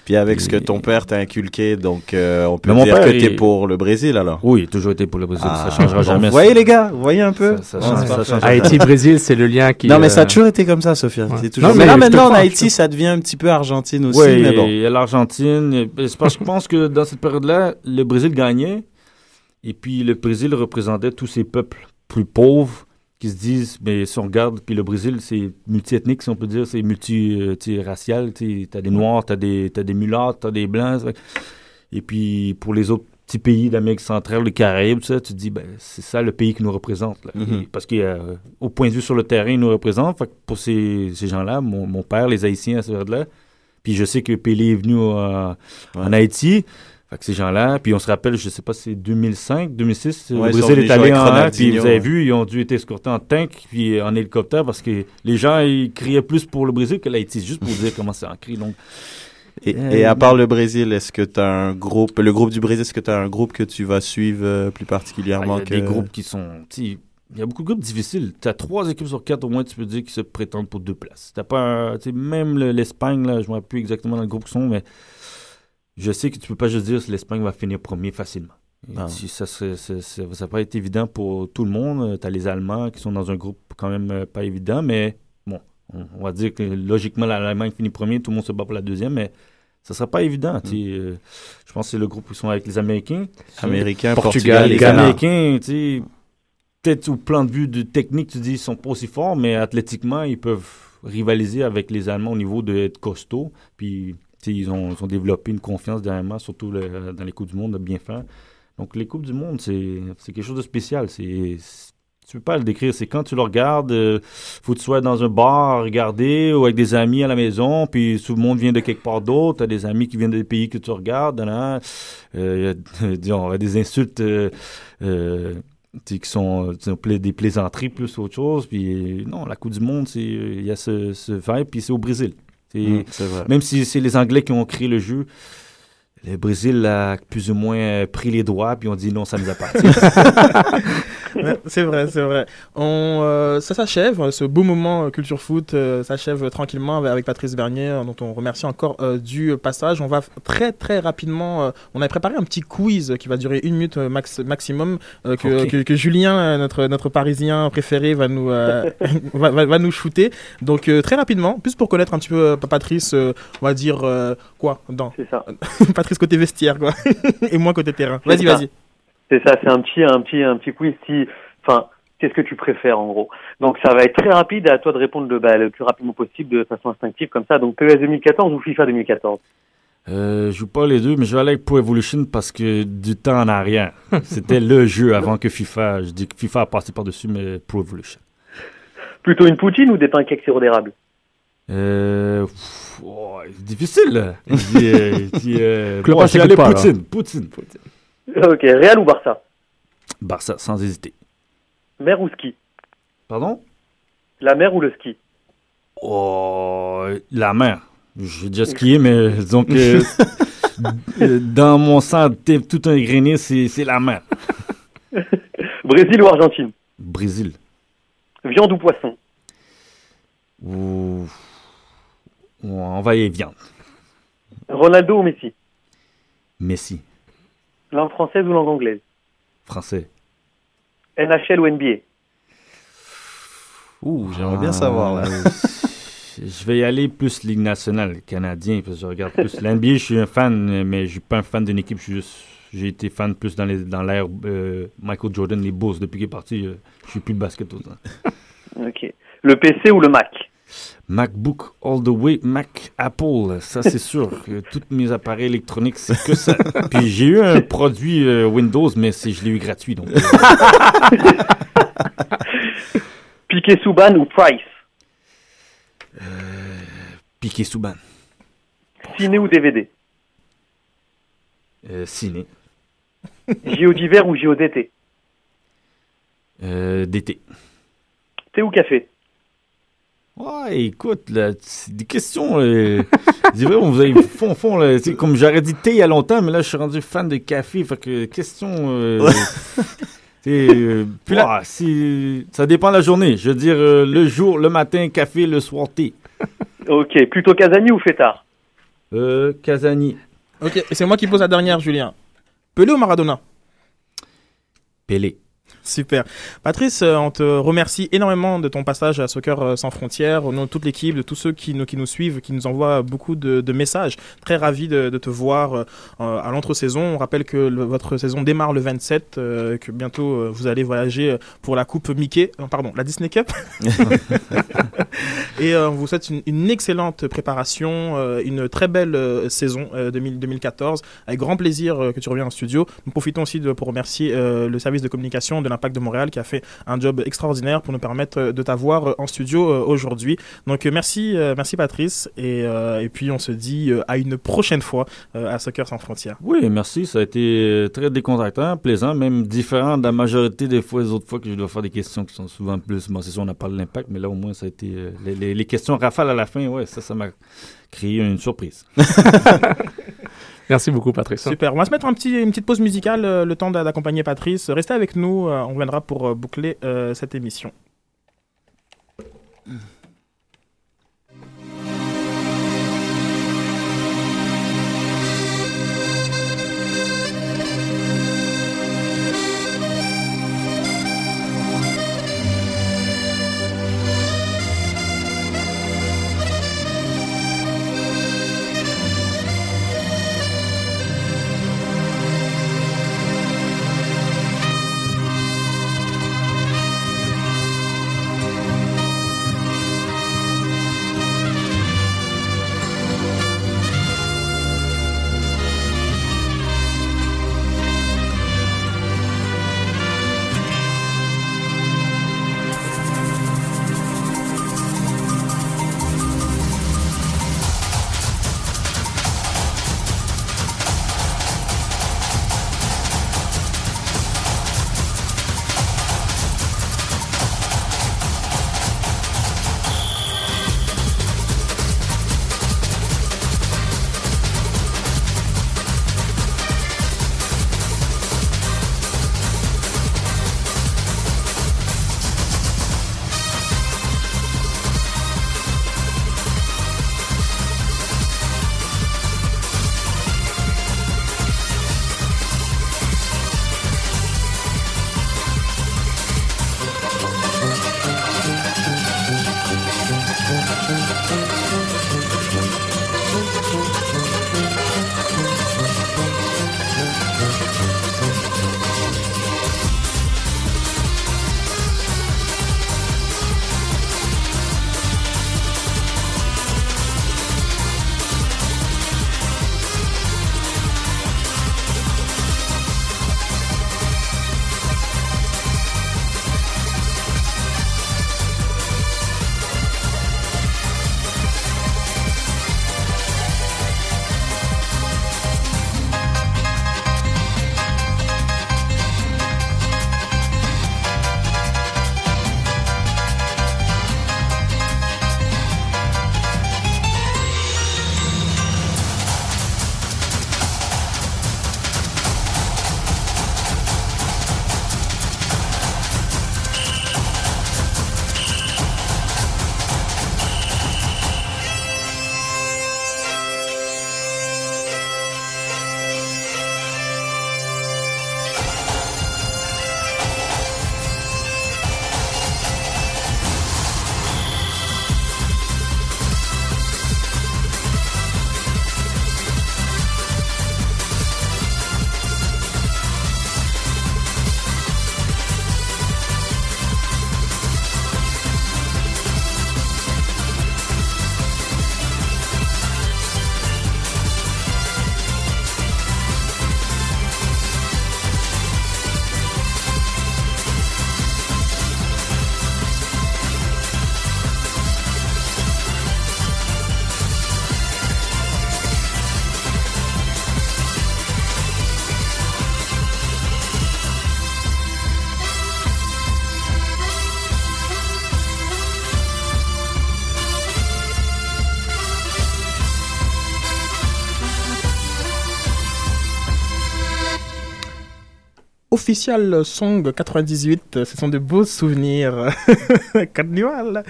Puis avec ce que Et- ton père t'a inculqué, donc euh, on peut Mais dire père, que t'es il- pour le Brésil alors. Oui, toujours été pour le Brésil. Ah, ça changera jamais. Vous voyez les gars, vous voyez un peu Ça, ça Ouais, change- c'est ça le lien qui. Non mais ça a euh, toujours été comme ça, Sophia. Ouais. C'est toujours... Non, mais là maintenant en Haïti, ça devient un petit peu Argentine aussi, Oui, mais bon. il y a l'Argentine. C'est parce que je pense que dans cette période-là, le Brésil gagnait. Et puis le Brésil représentait tous ces peuples plus pauvres qui se disent, mais si on regarde, puis le Brésil, c'est multiethnique, si on peut dire, c'est multi-racial. Tu as des Noirs, tu as des, t'as des mulâtres, tu as des Blancs. Et puis pour les autres petits pays d'Amérique centrale, les Caraïbes, ça, tu te dis, ben, c'est ça le pays qui nous représente. là. Mhm. Et parce qu'au point de vue sur le terrain, ils nous représentent. Fait que pour ces, ces gens-là, mon, mon père, les Haïtiens à cette période-là, puis je sais que Pelé est venu euh, en. Haïti. Fait que ces gens-là, puis on se rappelle, je sais pas si c'est 2005, 2006, Ouais, le Brésil est allé en puis vous avez vu, ils ont dû être escortés en tank puis en hélicoptère parce que les gens ils criaient plus pour le Brésil que l'Haïti, juste pour dire comment c'est en cri. Donc Et, Euh, et à part le Brésil, est-ce que tu as un groupe, le groupe du Brésil, est-ce que tu as un groupe que tu vas suivre euh, plus ah, il particulièrement y a que... des groupes qui sont, il y a beaucoup de groupes difficiles. Tu as trois équipes sur quatre au moins, tu peux dire, qui se prétendent pour deux places. T'as pas, un- tu sais, même le- l'Espagne là, je ne me rappelle plus exactement dans le groupe qu'ils sont, mais je sais que tu peux pas juste dire que l'Espagne va finir premier facilement. Ah. ça, va pas être évident pour tout le monde. Tu as les Allemands qui sont dans un groupe quand même euh, pas évident, mais bon, on, on va dire que logiquement, l'Allemagne finit premier, tout le monde se bat pour la deuxième, mais ça sera pas évident. sais, euh, je pense que c'est le groupe où ils sont avec les Américains. Américain, Portugal, Portugal, les. Américains, peut-être au plan de vue de technique, tu dis, ils sont pas aussi forts, mais athlétiquement, ils peuvent rivaliser avec les Allemands au niveau d'être costauds. Puis, tu sais, ils ont, développé une confiance dernièrement, surtout dans les Coupes du Monde, de bien faire. Donc, les Coupes du Monde, c'est quelque chose de spécial. C'est tu peux pas le décrire. C'est quand tu le regardes, euh, faut que tu sois dans un bar à regarder ou avec des amis à la maison, puis tout le monde vient de quelque part d'autre. T'as des amis qui viennent des pays que tu regardes. nan. Euh, <laughs> y a, des insultes euh, euh, qui sont des plaisanteries plus autre chose. Puis non, la Coupe du Monde, il y a ce, ce vibe, puis c'est au Brésil. C'est- Mm, c'est vrai. Même si c'est les Anglais qui ont créé le jeu, le Brésil a plus ou moins euh, pris les droits, puis on dit non, ça nous appartient. <laughs> <laughs> C'est vrai, c'est vrai. On, euh, ça s'achève, ce beau moment euh, culture foot euh, s'achève tranquillement avec, Patrice Bernier, euh, dont on remercie encore euh, du passage. On va très très rapidement, euh, on a préparé un petit quiz qui va durer une minute euh, max, maximum, euh, que, que, que Julien, euh, notre, notre Parisien préféré, va nous, euh, <laughs> va, va- va nous shooter. Donc euh, très rapidement, plus pour connaître un petit peu euh, Patrice, euh, on va dire euh, quoi dans C'est ça. Patrice côté vestiaire quoi, <laughs> et moi côté terrain. Vas-y, vas-y. C'est ça, c'est un petit, un petit, un petit quiz. Si, enfin, qu'est-ce que tu préfères en gros? Donc ça va être très rapide. À toi de répondre le, bah, le plus rapidement possible, de façon instinctive comme ça. Donc PES 2014 ou FIFA 2014 Euh, je joue pas les deux, mais je vais aller avec Pro Evolution parce que du temps en arrière. <laughs> C'était le jeu avant que FIFA. Je dis que FIFA a passé par-dessus, mais Pro Evolution. Plutôt une poutine ou des pancakes sirop d'érable? Euh, pff, oh, c'est difficile, là. Euh, euh, <laughs> bon, je vais pas, Poutine, Poutine. Ok, Real ou Barça? Barça, sans hésiter. Mer ou ski? Pardon? La mer ou le ski? Oh, la mer. J'ai déjà skié, mais <laughs> disons que euh, dans mon sang, t'es tout ingréné, c'est c'est la mer. Brésil ou Argentine? Brésil. Viande ou poisson? On va y aller viande. Ronaldo ou Messi? Messi. Langue française ou langue anglaise? Français. NHL ou NBA Ouh, j'aimerais bien savoir. là. Euh, je vais y aller plus Ligue nationale canadien parce que je regarde plus. L'NBA, je suis un fan, mais je suis pas un fan d'une équipe. Je suis juste, j'ai été fan plus dans les dans l'ère euh, Michael Jordan, les Bulls. Depuis qu'il est parti, euh, je suis plus de basket autant. Ok. Le PC ou le Mac? MacBook all the way, Mac Apple, ça c'est sûr. tous mes appareils électroniques, c'est que ça. <laughs> Puis j'ai eu un produit euh, Windows, mais c'est je l'ai eu gratuit donc. euh, <laughs> Piqué Souban ou Price? Piqué Souban, Ciné ou DVD euh, ciné, JO d'hiver ou JO d'été euh, d'été. Thé ou café? Ouais, écoute, là, c'est des questions. Euh, c'est vrai, on vous avez fond, fond, là. C'est comme j'aurais dit thé il y a longtemps, mais là, je suis rendu fan de café. Fait que, question. Euh, c'est, euh, Puis là- c'est- ça dépend de la journée. Je veux dire, euh, le jour, le matin, café, le soir, thé. Ok. Plutôt Casani ou Fétard Euh, Casani, Ok, c'est moi qui pose la dernière, Julien. Pelé ou Maradona? Pelé. Super. Patrice, euh, on te remercie énormément de ton passage à Soccer euh, sans frontières, au nom de toute l'équipe, de tous ceux qui nous, qui nous suivent, qui nous envoient beaucoup de, de messages. Très ravi de, de te voir euh, à l'entre-saison. On rappelle que le- votre saison démarre le 27, euh, que bientôt vous allez voyager pour la Coupe Mickey, pardon, la Disney Cup. <laughs> <laughs> Et on vous souhaite une, une excellente préparation, une très belle saison euh, 2000 2014. Avec grand plaisir que tu reviens en studio. Nous profitons aussi de, pour remercier le service de communication de l'Impact de Montréal qui a fait un job extraordinaire pour nous permettre euh, de t'avoir euh, en studio euh, aujourd'hui. Donc merci, merci Patrice. Et, et puis on se dit à une prochaine fois à Soccer sans frontières. Oui, merci. Ça a été très décontractant, plaisant, même différent de la majorité des fois, les autres fois que je dois faire des questions qui sont souvent plus. Bon, c'est sûr, on a parlé de l'impact, mais là, au moins, ça a été. les, les- les questions rafales à la fin, ouais, ça, ça m'a créé une surprise. <laughs> Merci beaucoup, Patrice. Super. On va se mettre une petite pause musicale, euh, le temps d'a- d'accompagner Patrice. Restez avec nous, euh, on reviendra pour euh, boucler cette émission. Official Song 98, ce sont de beaux souvenirs. <laughs> Carnival.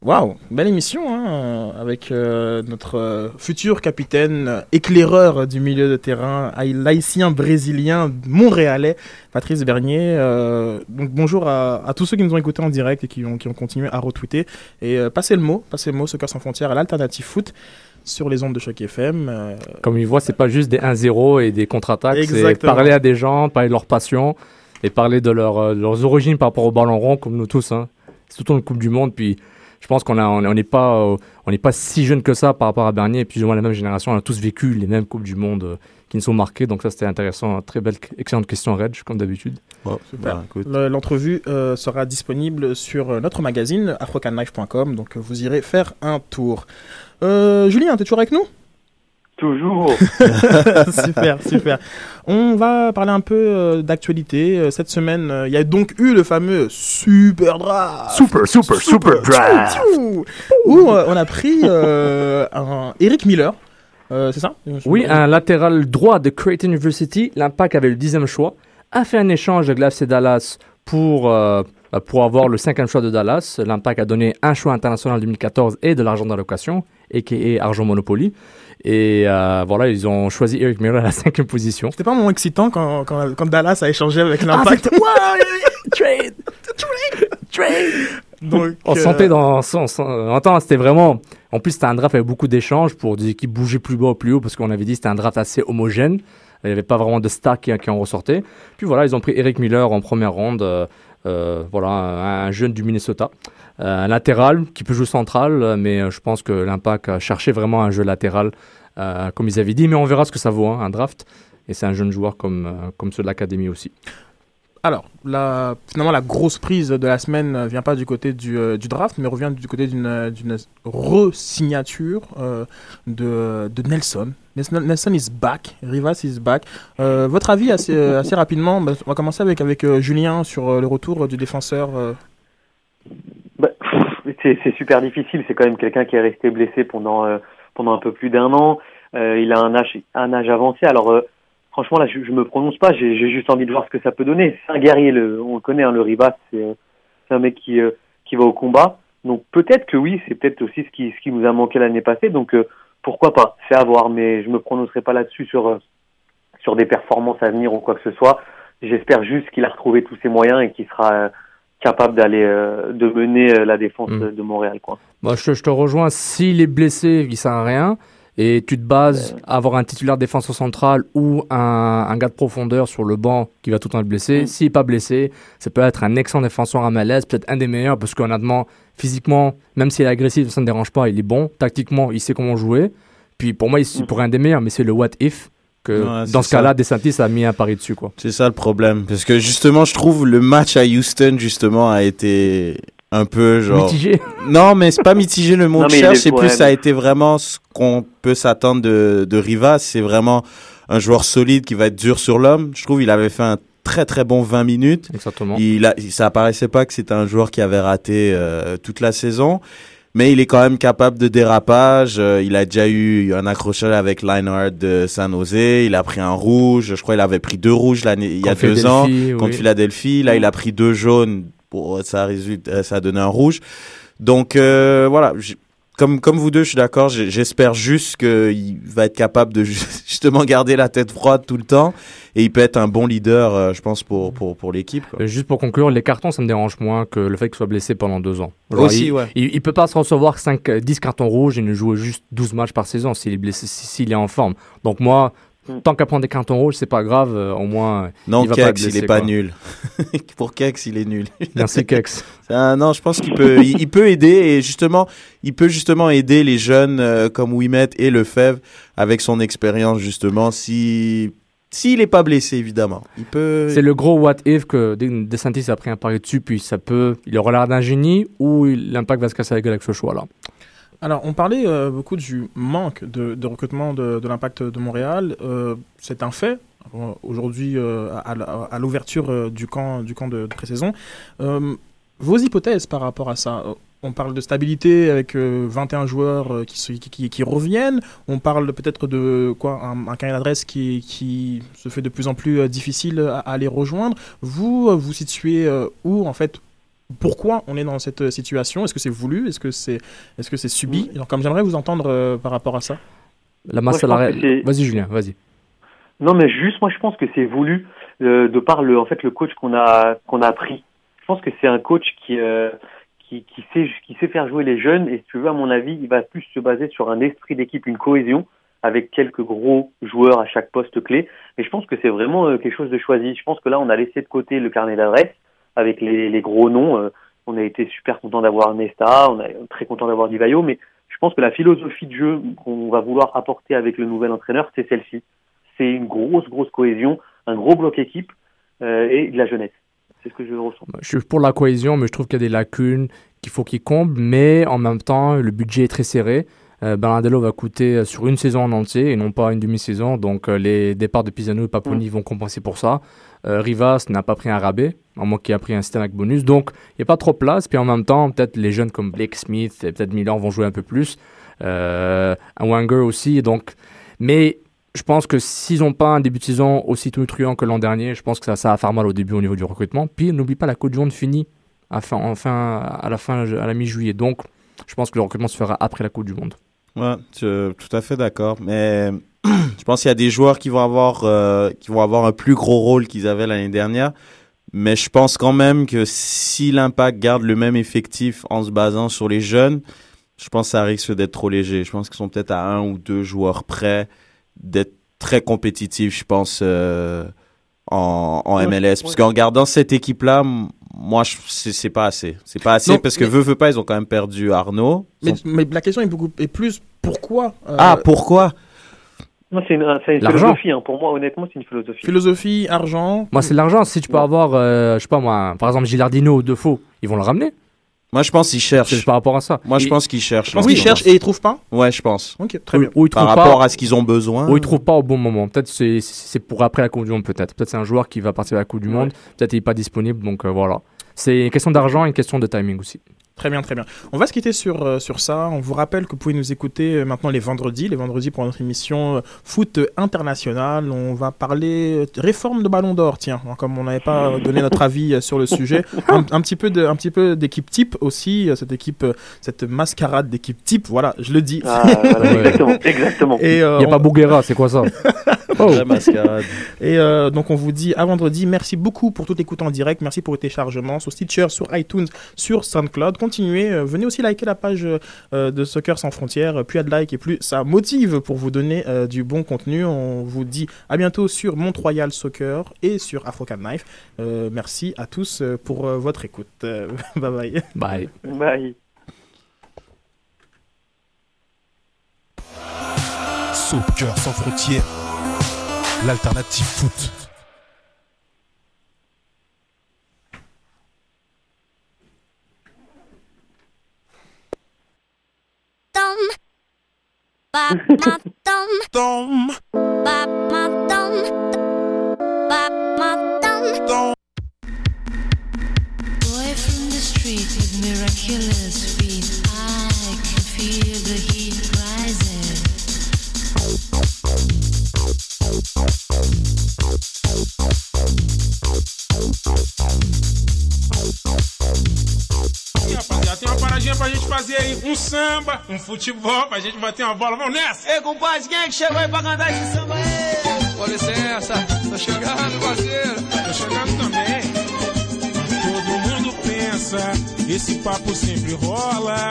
Waouh, belle émission hein, avec euh, notre futur capitaine éclaireur du milieu de terrain, laïcien brésilien montréalais, Patrice Bernier. Euh, donc bonjour à, à, tous ceux qui nous ont écoutés en direct et qui ont, qui ont continué à retweeter. Et euh, passez le mot, passez le mot, Soccer sans frontières à l'alternative foot sur les ondes de choc FM. Euh, Comme ils voient, c'est pas juste des 1-0 et des contre-attaques, c'est parler à des gens, parler de leur passion et parler de, leur, de leurs origines par rapport au ballon rond, comme nous tous. Hein. C'est tout le Coupe du Monde, puis je pense qu'on n'est on n'est pas, euh, on pas si jeune que ça par rapport à Bernier, et puis moins la même génération, on a tous vécu les mêmes Coupes du Monde euh, qui nous sont marquées, donc ça c'était intéressant. Très belle, excellente question, Reg, comme d'habitude. Super. Bah, L'entrevue euh, sera disponible sur notre magazine afrocanlife.com, donc vous irez faire un tour. Euh, Julien, tu es toujours avec nous? Toujours. <laughs> super, super. On va parler un peu euh, d'actualité. Euh, cette semaine, euh, il y a donc eu le fameux Super Draft. Super, super, super, Draft. Où on a pris un Eric Miller. C'est ça Oui, un latéral droit de Creighton University. L'Impact avait le dixième choix. A fait un échange avec l'AFC Dallas pour pour avoir le cinquième choix de Dallas. L'Impact a donné un choix international en 2014 et de l'argent d'allocation, et qui est argent Monopoly. Et euh, voilà, ils ont choisi Eric Miller à la <laughs> cinquième position. C'était pas un moment excitant quand, quand, quand Dallas a échangé avec ah, l'Impact? Ah, <laughs> trade, trade, trade. Donc, on euh... sentait dans son, son c'était vraiment. En plus, c'était un draft avec beaucoup d'échanges pour des équipes bouger plus bas ou plus haut parce qu'on avait dit que c'était un draft assez homogène. Il n'y avait pas vraiment de stars qui, qui, en ressortaient. Puis voilà, ils ont pris Eric Miller en première ronde. Euh, euh, voilà, un, un, jeune du Minnesota. Euh, un latéral qui peut jouer central, mais euh, je pense que l'Impact a cherché vraiment un jeu latéral, comme ils avaient dit. Mais on verra ce que ça vaut, hein, un draft. Et c'est un jeune joueur comme, comme ceux de l'académie aussi. Alors, la, finalement, la grosse prise de la semaine ne vient pas du côté du, euh, du draft, mais revient du côté d'une re-signature euh, de, de, Nelson. Nelson is back, Rivas is back. Euh, votre avis assez, rapidement, bah, on va commencer avec, avec Julien sur le retour du défenseur. Bah, c'est super difficile, c'est quand même quelqu'un qui est resté blessé pendant, pendant un peu plus d'un an. il a un âge, un âge avancé, alors franchement, là, je, je me prononce pas. J'ai juste envie de voir ce que ça peut donner. C'est un guerrier, le, on le connaît, hein, le Ribas. C'est un mec qui, euh, qui va au combat. Donc peut-être que oui, c'est peut-être aussi ce qui, ce qui nous a manqué l'année passée. Donc euh, pourquoi pas C'est à voir, mais je me prononcerai pas là-dessus sur, euh, sur des performances à venir ou quoi que ce soit. J'espère juste qu'il a retrouvé tous ses moyens et qu'il sera capable d'aller euh, de mener euh, la défense Mm. de, Montréal. Quoi. Moi, je, je te rejoins. S'il est blessé, il sert à rien. Et tu te bases à avoir un titulaire défenseur central ou un, un gars de profondeur sur le banc qui va tout le temps être blessé. S'il n'est pas blessé, ça peut être un excellent défenseur à malaise, peut-être un des meilleurs, parce qu'honnêtement, physiquement, même s'il est agressif, ça ne dérange pas, il est bon. Tactiquement, il sait comment jouer. Puis pour moi, il c'est Mm. pour un des meilleurs, mais c'est le what if que Ouais, dans ce cas-là. DeSantis a mis un pari dessus. Quoi. C'est ça le problème. Parce que justement, je trouve le match à Houston, justement, a été un peu genre. Mitigé. <laughs> Non, mais c'est pas mitigé le mot Non, est- c'est plus ça a été vraiment ce qu'on peut s'attendre de, de Rivas. C'est vraiment un joueur solide qui va être dur sur l'homme. Je trouve il avait fait un très très bon 20 minutes. Exactement. Il a, ça apparaissait pas que c'était un joueur qui avait raté euh, toute la saison. Mais il est quand même capable de dérapage. Euh, il a déjà eu un accrochage avec Leinhardt de San Jose. Il a pris un rouge. Je crois qu'il avait pris deux rouges l'année, il y a deux ans Philadelphie, oui. contre Philadelphie. Là, il a pris deux jaunes. Ça, résulte, euh, ça a donné un rouge. Donc euh, voilà, comme comme vous deux, je suis d'accord. J'espère juste qu'il va être capable de ju- <laughs> justement garder la tête froide tout le temps et il peut être un bon leader, euh, je pense pour pour pour l'équipe. Euh, Juste pour conclure, les cartons, ça me dérange moins que le fait qu'il soit blessé pendant deux ans. Genre, Aussi, il, ouais. il, il peut pas se recevoir 5, euh, 10 cartons rouges et ne jouer juste 12 matchs par saison s'il est blessé, si- s'il est en forme. Donc moi. Tant qu'à prendre des cartons rouges, c'est pas grave, euh, au moins, Non, il va pas Kex, il blessé, est pas quoi. nul. <laughs> pour Kex, il est nul. <laughs> merci Kex. <laughs> Ah, non, je pense qu'il peut, il, il peut aider et justement, il peut justement aider les jeunes euh, comme Wimet et Lefebvre avec son expérience justement. Si s'il est pas blessé évidemment, il peut. C'est le gros what if que De- DeSantis a pris un pari dessus, puis ça peut, il aura l'air d'un génie ou il- l'impact va se casser la gueule avec ce choix-là. Alors, on parlait euh, beaucoup du manque de, recrutement de, l'impact de Montréal. Euh, c'est un fait. Euh, Aujourd'hui, à, l'ouverture du camp, de, de pré-saison. Vos hypothèses par rapport à ça On parle de stabilité avec euh, 21 joueurs qui, reviennent. On parle peut-être de quoi un, un d'adresse qui, se fait de plus en plus difficile à, à les rejoindre. Vous, vous situez où en fait pourquoi on est dans cette euh, situation? Est-ce que c'est voulu? Est-ce que c'est est-ce que c'est subi? Alors, Comme j'aimerais vous entendre euh, par rapport à ça. La masse salariale. Vas-y Julien, vas-y. Non, mais juste, moi, je pense que c'est voulu euh, de par le, en fait, le coach qu'on a, qu'on a pris. Je pense que c'est un coach qui, euh, qui, qui sait, qui sait faire jouer les jeunes. Et si tu veux, à mon avis, il va plus se baser sur un esprit d'équipe, une cohésion, avec quelques gros joueurs à chaque poste clé. Mais je pense que c'est vraiment euh, quelque chose de choisi. Je pense que là, on a laissé de côté le carnet d'adresse avec les, les gros noms. Euh, on a été super content d'avoir Nesta, on est très content d'avoir Divayo, mais je pense que la philosophie de jeu qu'on va vouloir apporter avec le nouvel entraîneur, c'est celle-ci c'est une grosse, grosse cohésion, un gros bloc équipe euh, et de la jeunesse. C'est ce que je ressens. Je suis pour la cohésion, mais je trouve qu'il y a des lacunes qu'il faut qu'ils comblent. Mais en même temps, le budget est très serré. Euh, Bernardello va coûter euh, sur une saison en entier et non pas une demi-saison. Donc euh, les départs de Pisano et Paponi vont compenser pour ça. Rivas n'a pas pris un rabais, à moins qu'il ait pris un système avec bonus. Donc il n'y a pas trop de place. Puis en même temps, peut-être les jeunes comme Blake Smith et peut-être Miller vont jouer un peu plus. Euh, Wanger aussi. Donc, mais je pense que s'ils n'ont pas un début de saison aussi tonitruant que l'an dernier, je pense que ça, ça va faire mal au début au niveau du recrutement. Puis n'oublie pas la Coupe du Monde finie à, fin, à la fin, à la mi-juillet. Donc, je pense que le recrutement se fera après la Coupe du Monde. Ouais, tout à fait d'accord. Mais <clears throat> je pense qu'il y a des joueurs qui vont avoir, euh, qui vont avoir un plus gros rôle qu'ils avaient l'année dernière. Mais je pense quand même que si l'impact garde le même effectif en se basant sur les jeunes, je pense que ça risque d'être trop léger. Je pense qu'ils sont peut-être à un ou deux joueurs près d'être très compétitifs, je pense, euh, en, en Ouais, MLS. Parce ouais. qu'en gardant cette équipe-là, moi, c'est pas assez. C'est pas assez Non, parce que mais- veut, veut pas, ils ont quand même perdu Arnaud. Ils Mais, sont- mais la question est beaucoup est plus pourquoi euh, Ah, pourquoi? Moi, c'est une, c'est une L'argent. philosophie. Hein. Pour moi, honnêtement, c'est une philosophie. philosophie, argent. Moi, c'est l'argent. Si tu peux Ouais. avoir, euh, je sais pas moi, par exemple Gilardino ou Defoe, ils vont le ramener. Moi, je pense qu'ils C'est cherchent. par rapport à ça. Moi, je Et- pense qu'ils cherchent. Je pense qu'ils ce cherchent et ils trouvent pas. Ouais, je pense. Ok, très ou, bien. ou ils Par rapport pas, à ce qu'ils ont besoin. ou ils trouvent pas au bon moment. Peut-être c'est c'est pour après la Coupe du Monde. Peut-être. Peut-être c'est un joueur qui va partir à la Coupe du Ouais. Monde. Peut-être il est pas disponible. Donc euh, voilà. C'est une question d'argent et une question de timing aussi. Très bien, très bien. On va se quitter sur, euh, sur ça. On vous rappelle que vous pouvez nous écouter euh, maintenant les vendredis, les vendredis pour notre émission euh, foot international. On va parler euh, réforme de Ballon d'Or, tiens, hein, comme on n'avait pas donné notre avis euh, sur le sujet. <laughs> Un, un petit peu de, un petit peu d'équipe type aussi, euh, cette équipe, euh, cette mascarade d'équipe type. Voilà, je le dis. Ah, voilà, exactement, <laughs> exactement. Et euh, Il y a on- pas Bouguera. C'est quoi ça? <laughs> Oh. Mascarade. Et euh, donc on vous dit à vendredi. Merci beaucoup pour toute écoute en direct. Merci pour le téléchargement sur Stitcher, sur iTunes, sur SoundCloud. Continuez. euh, venez aussi liker la page euh, de Soccer sans frontières. Plus il y a de likes et plus ça motive pour vous donner euh, du bon contenu. On vous dit à bientôt sur Mont-Royal Soccer et sur Afrocan Knife. Euh, merci à tous pour euh, votre écoute. Euh, <laughs> bye bye. Bye. Bye. Soccer sans frontières, l'alternative foot. Boy from the street with miraculous feet. I can feel the heat fazer aí. Um samba, um futebol, pra gente bater uma bola. Vamos nessa! Ei, compadre, quem é que chegou aí pra cantar esse samba aí? Com licença, tô chegando, parceiro. Tô chegando também. Todo mundo pensa, esse papo sempre rola.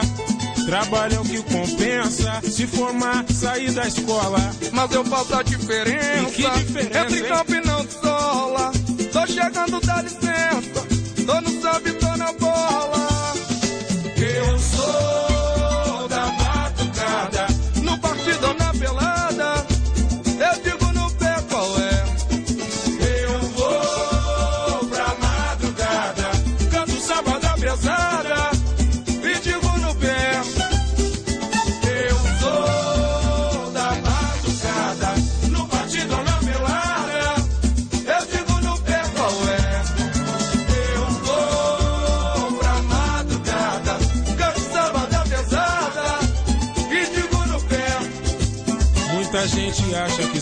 Trabalho é o que compensa. Se formar, sair da escola. Mas eu faço a diferença. E que diferença, Entre hein? campo e não de sola. Tô chegando, dá licença. Tô no samba e tô na bola.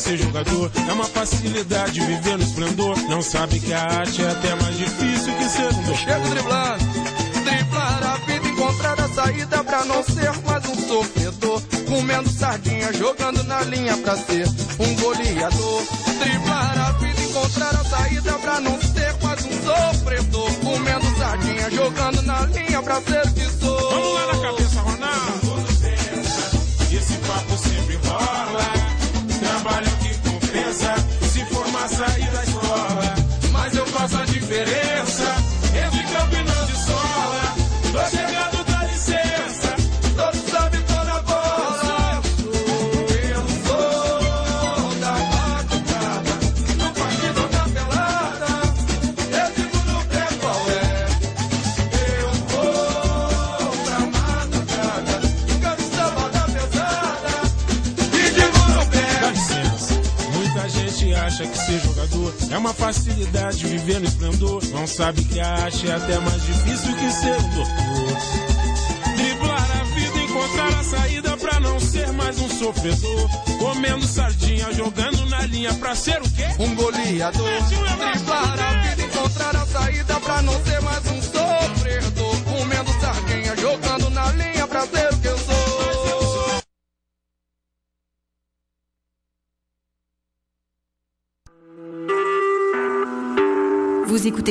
Ser jogador é uma facilidade viver no esplendor. Não sabe que a arte é até mais difícil que ser um doutor. Chego driblando, driblar a vida, encontrar a saída pra não ser mais um sofredor. Comendo sardinha, jogando na linha pra ser um goleador. Driblar a vida, encontrar a saída pra não ser mais um sofredor. Comendo sardinha, jogando na linha pra ser viver no esplendor. Não sabe que a arte é até mais difícil que ser um doutor. Driblar a vida, encontrar a saída pra não ser mais um sofredor. Comendo sardinha, jogando na linha pra ser o quê? Um goleador, driblar a vida, encontrar a saída pra não ser mais um sofredor. Comendo sardinha, jogando na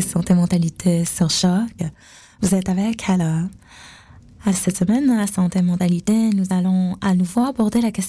Santé Mentalité sur Choc. Vous êtes avec Hala. À cette semaine, à Santé Mentalité, nous allons à nouveau aborder la question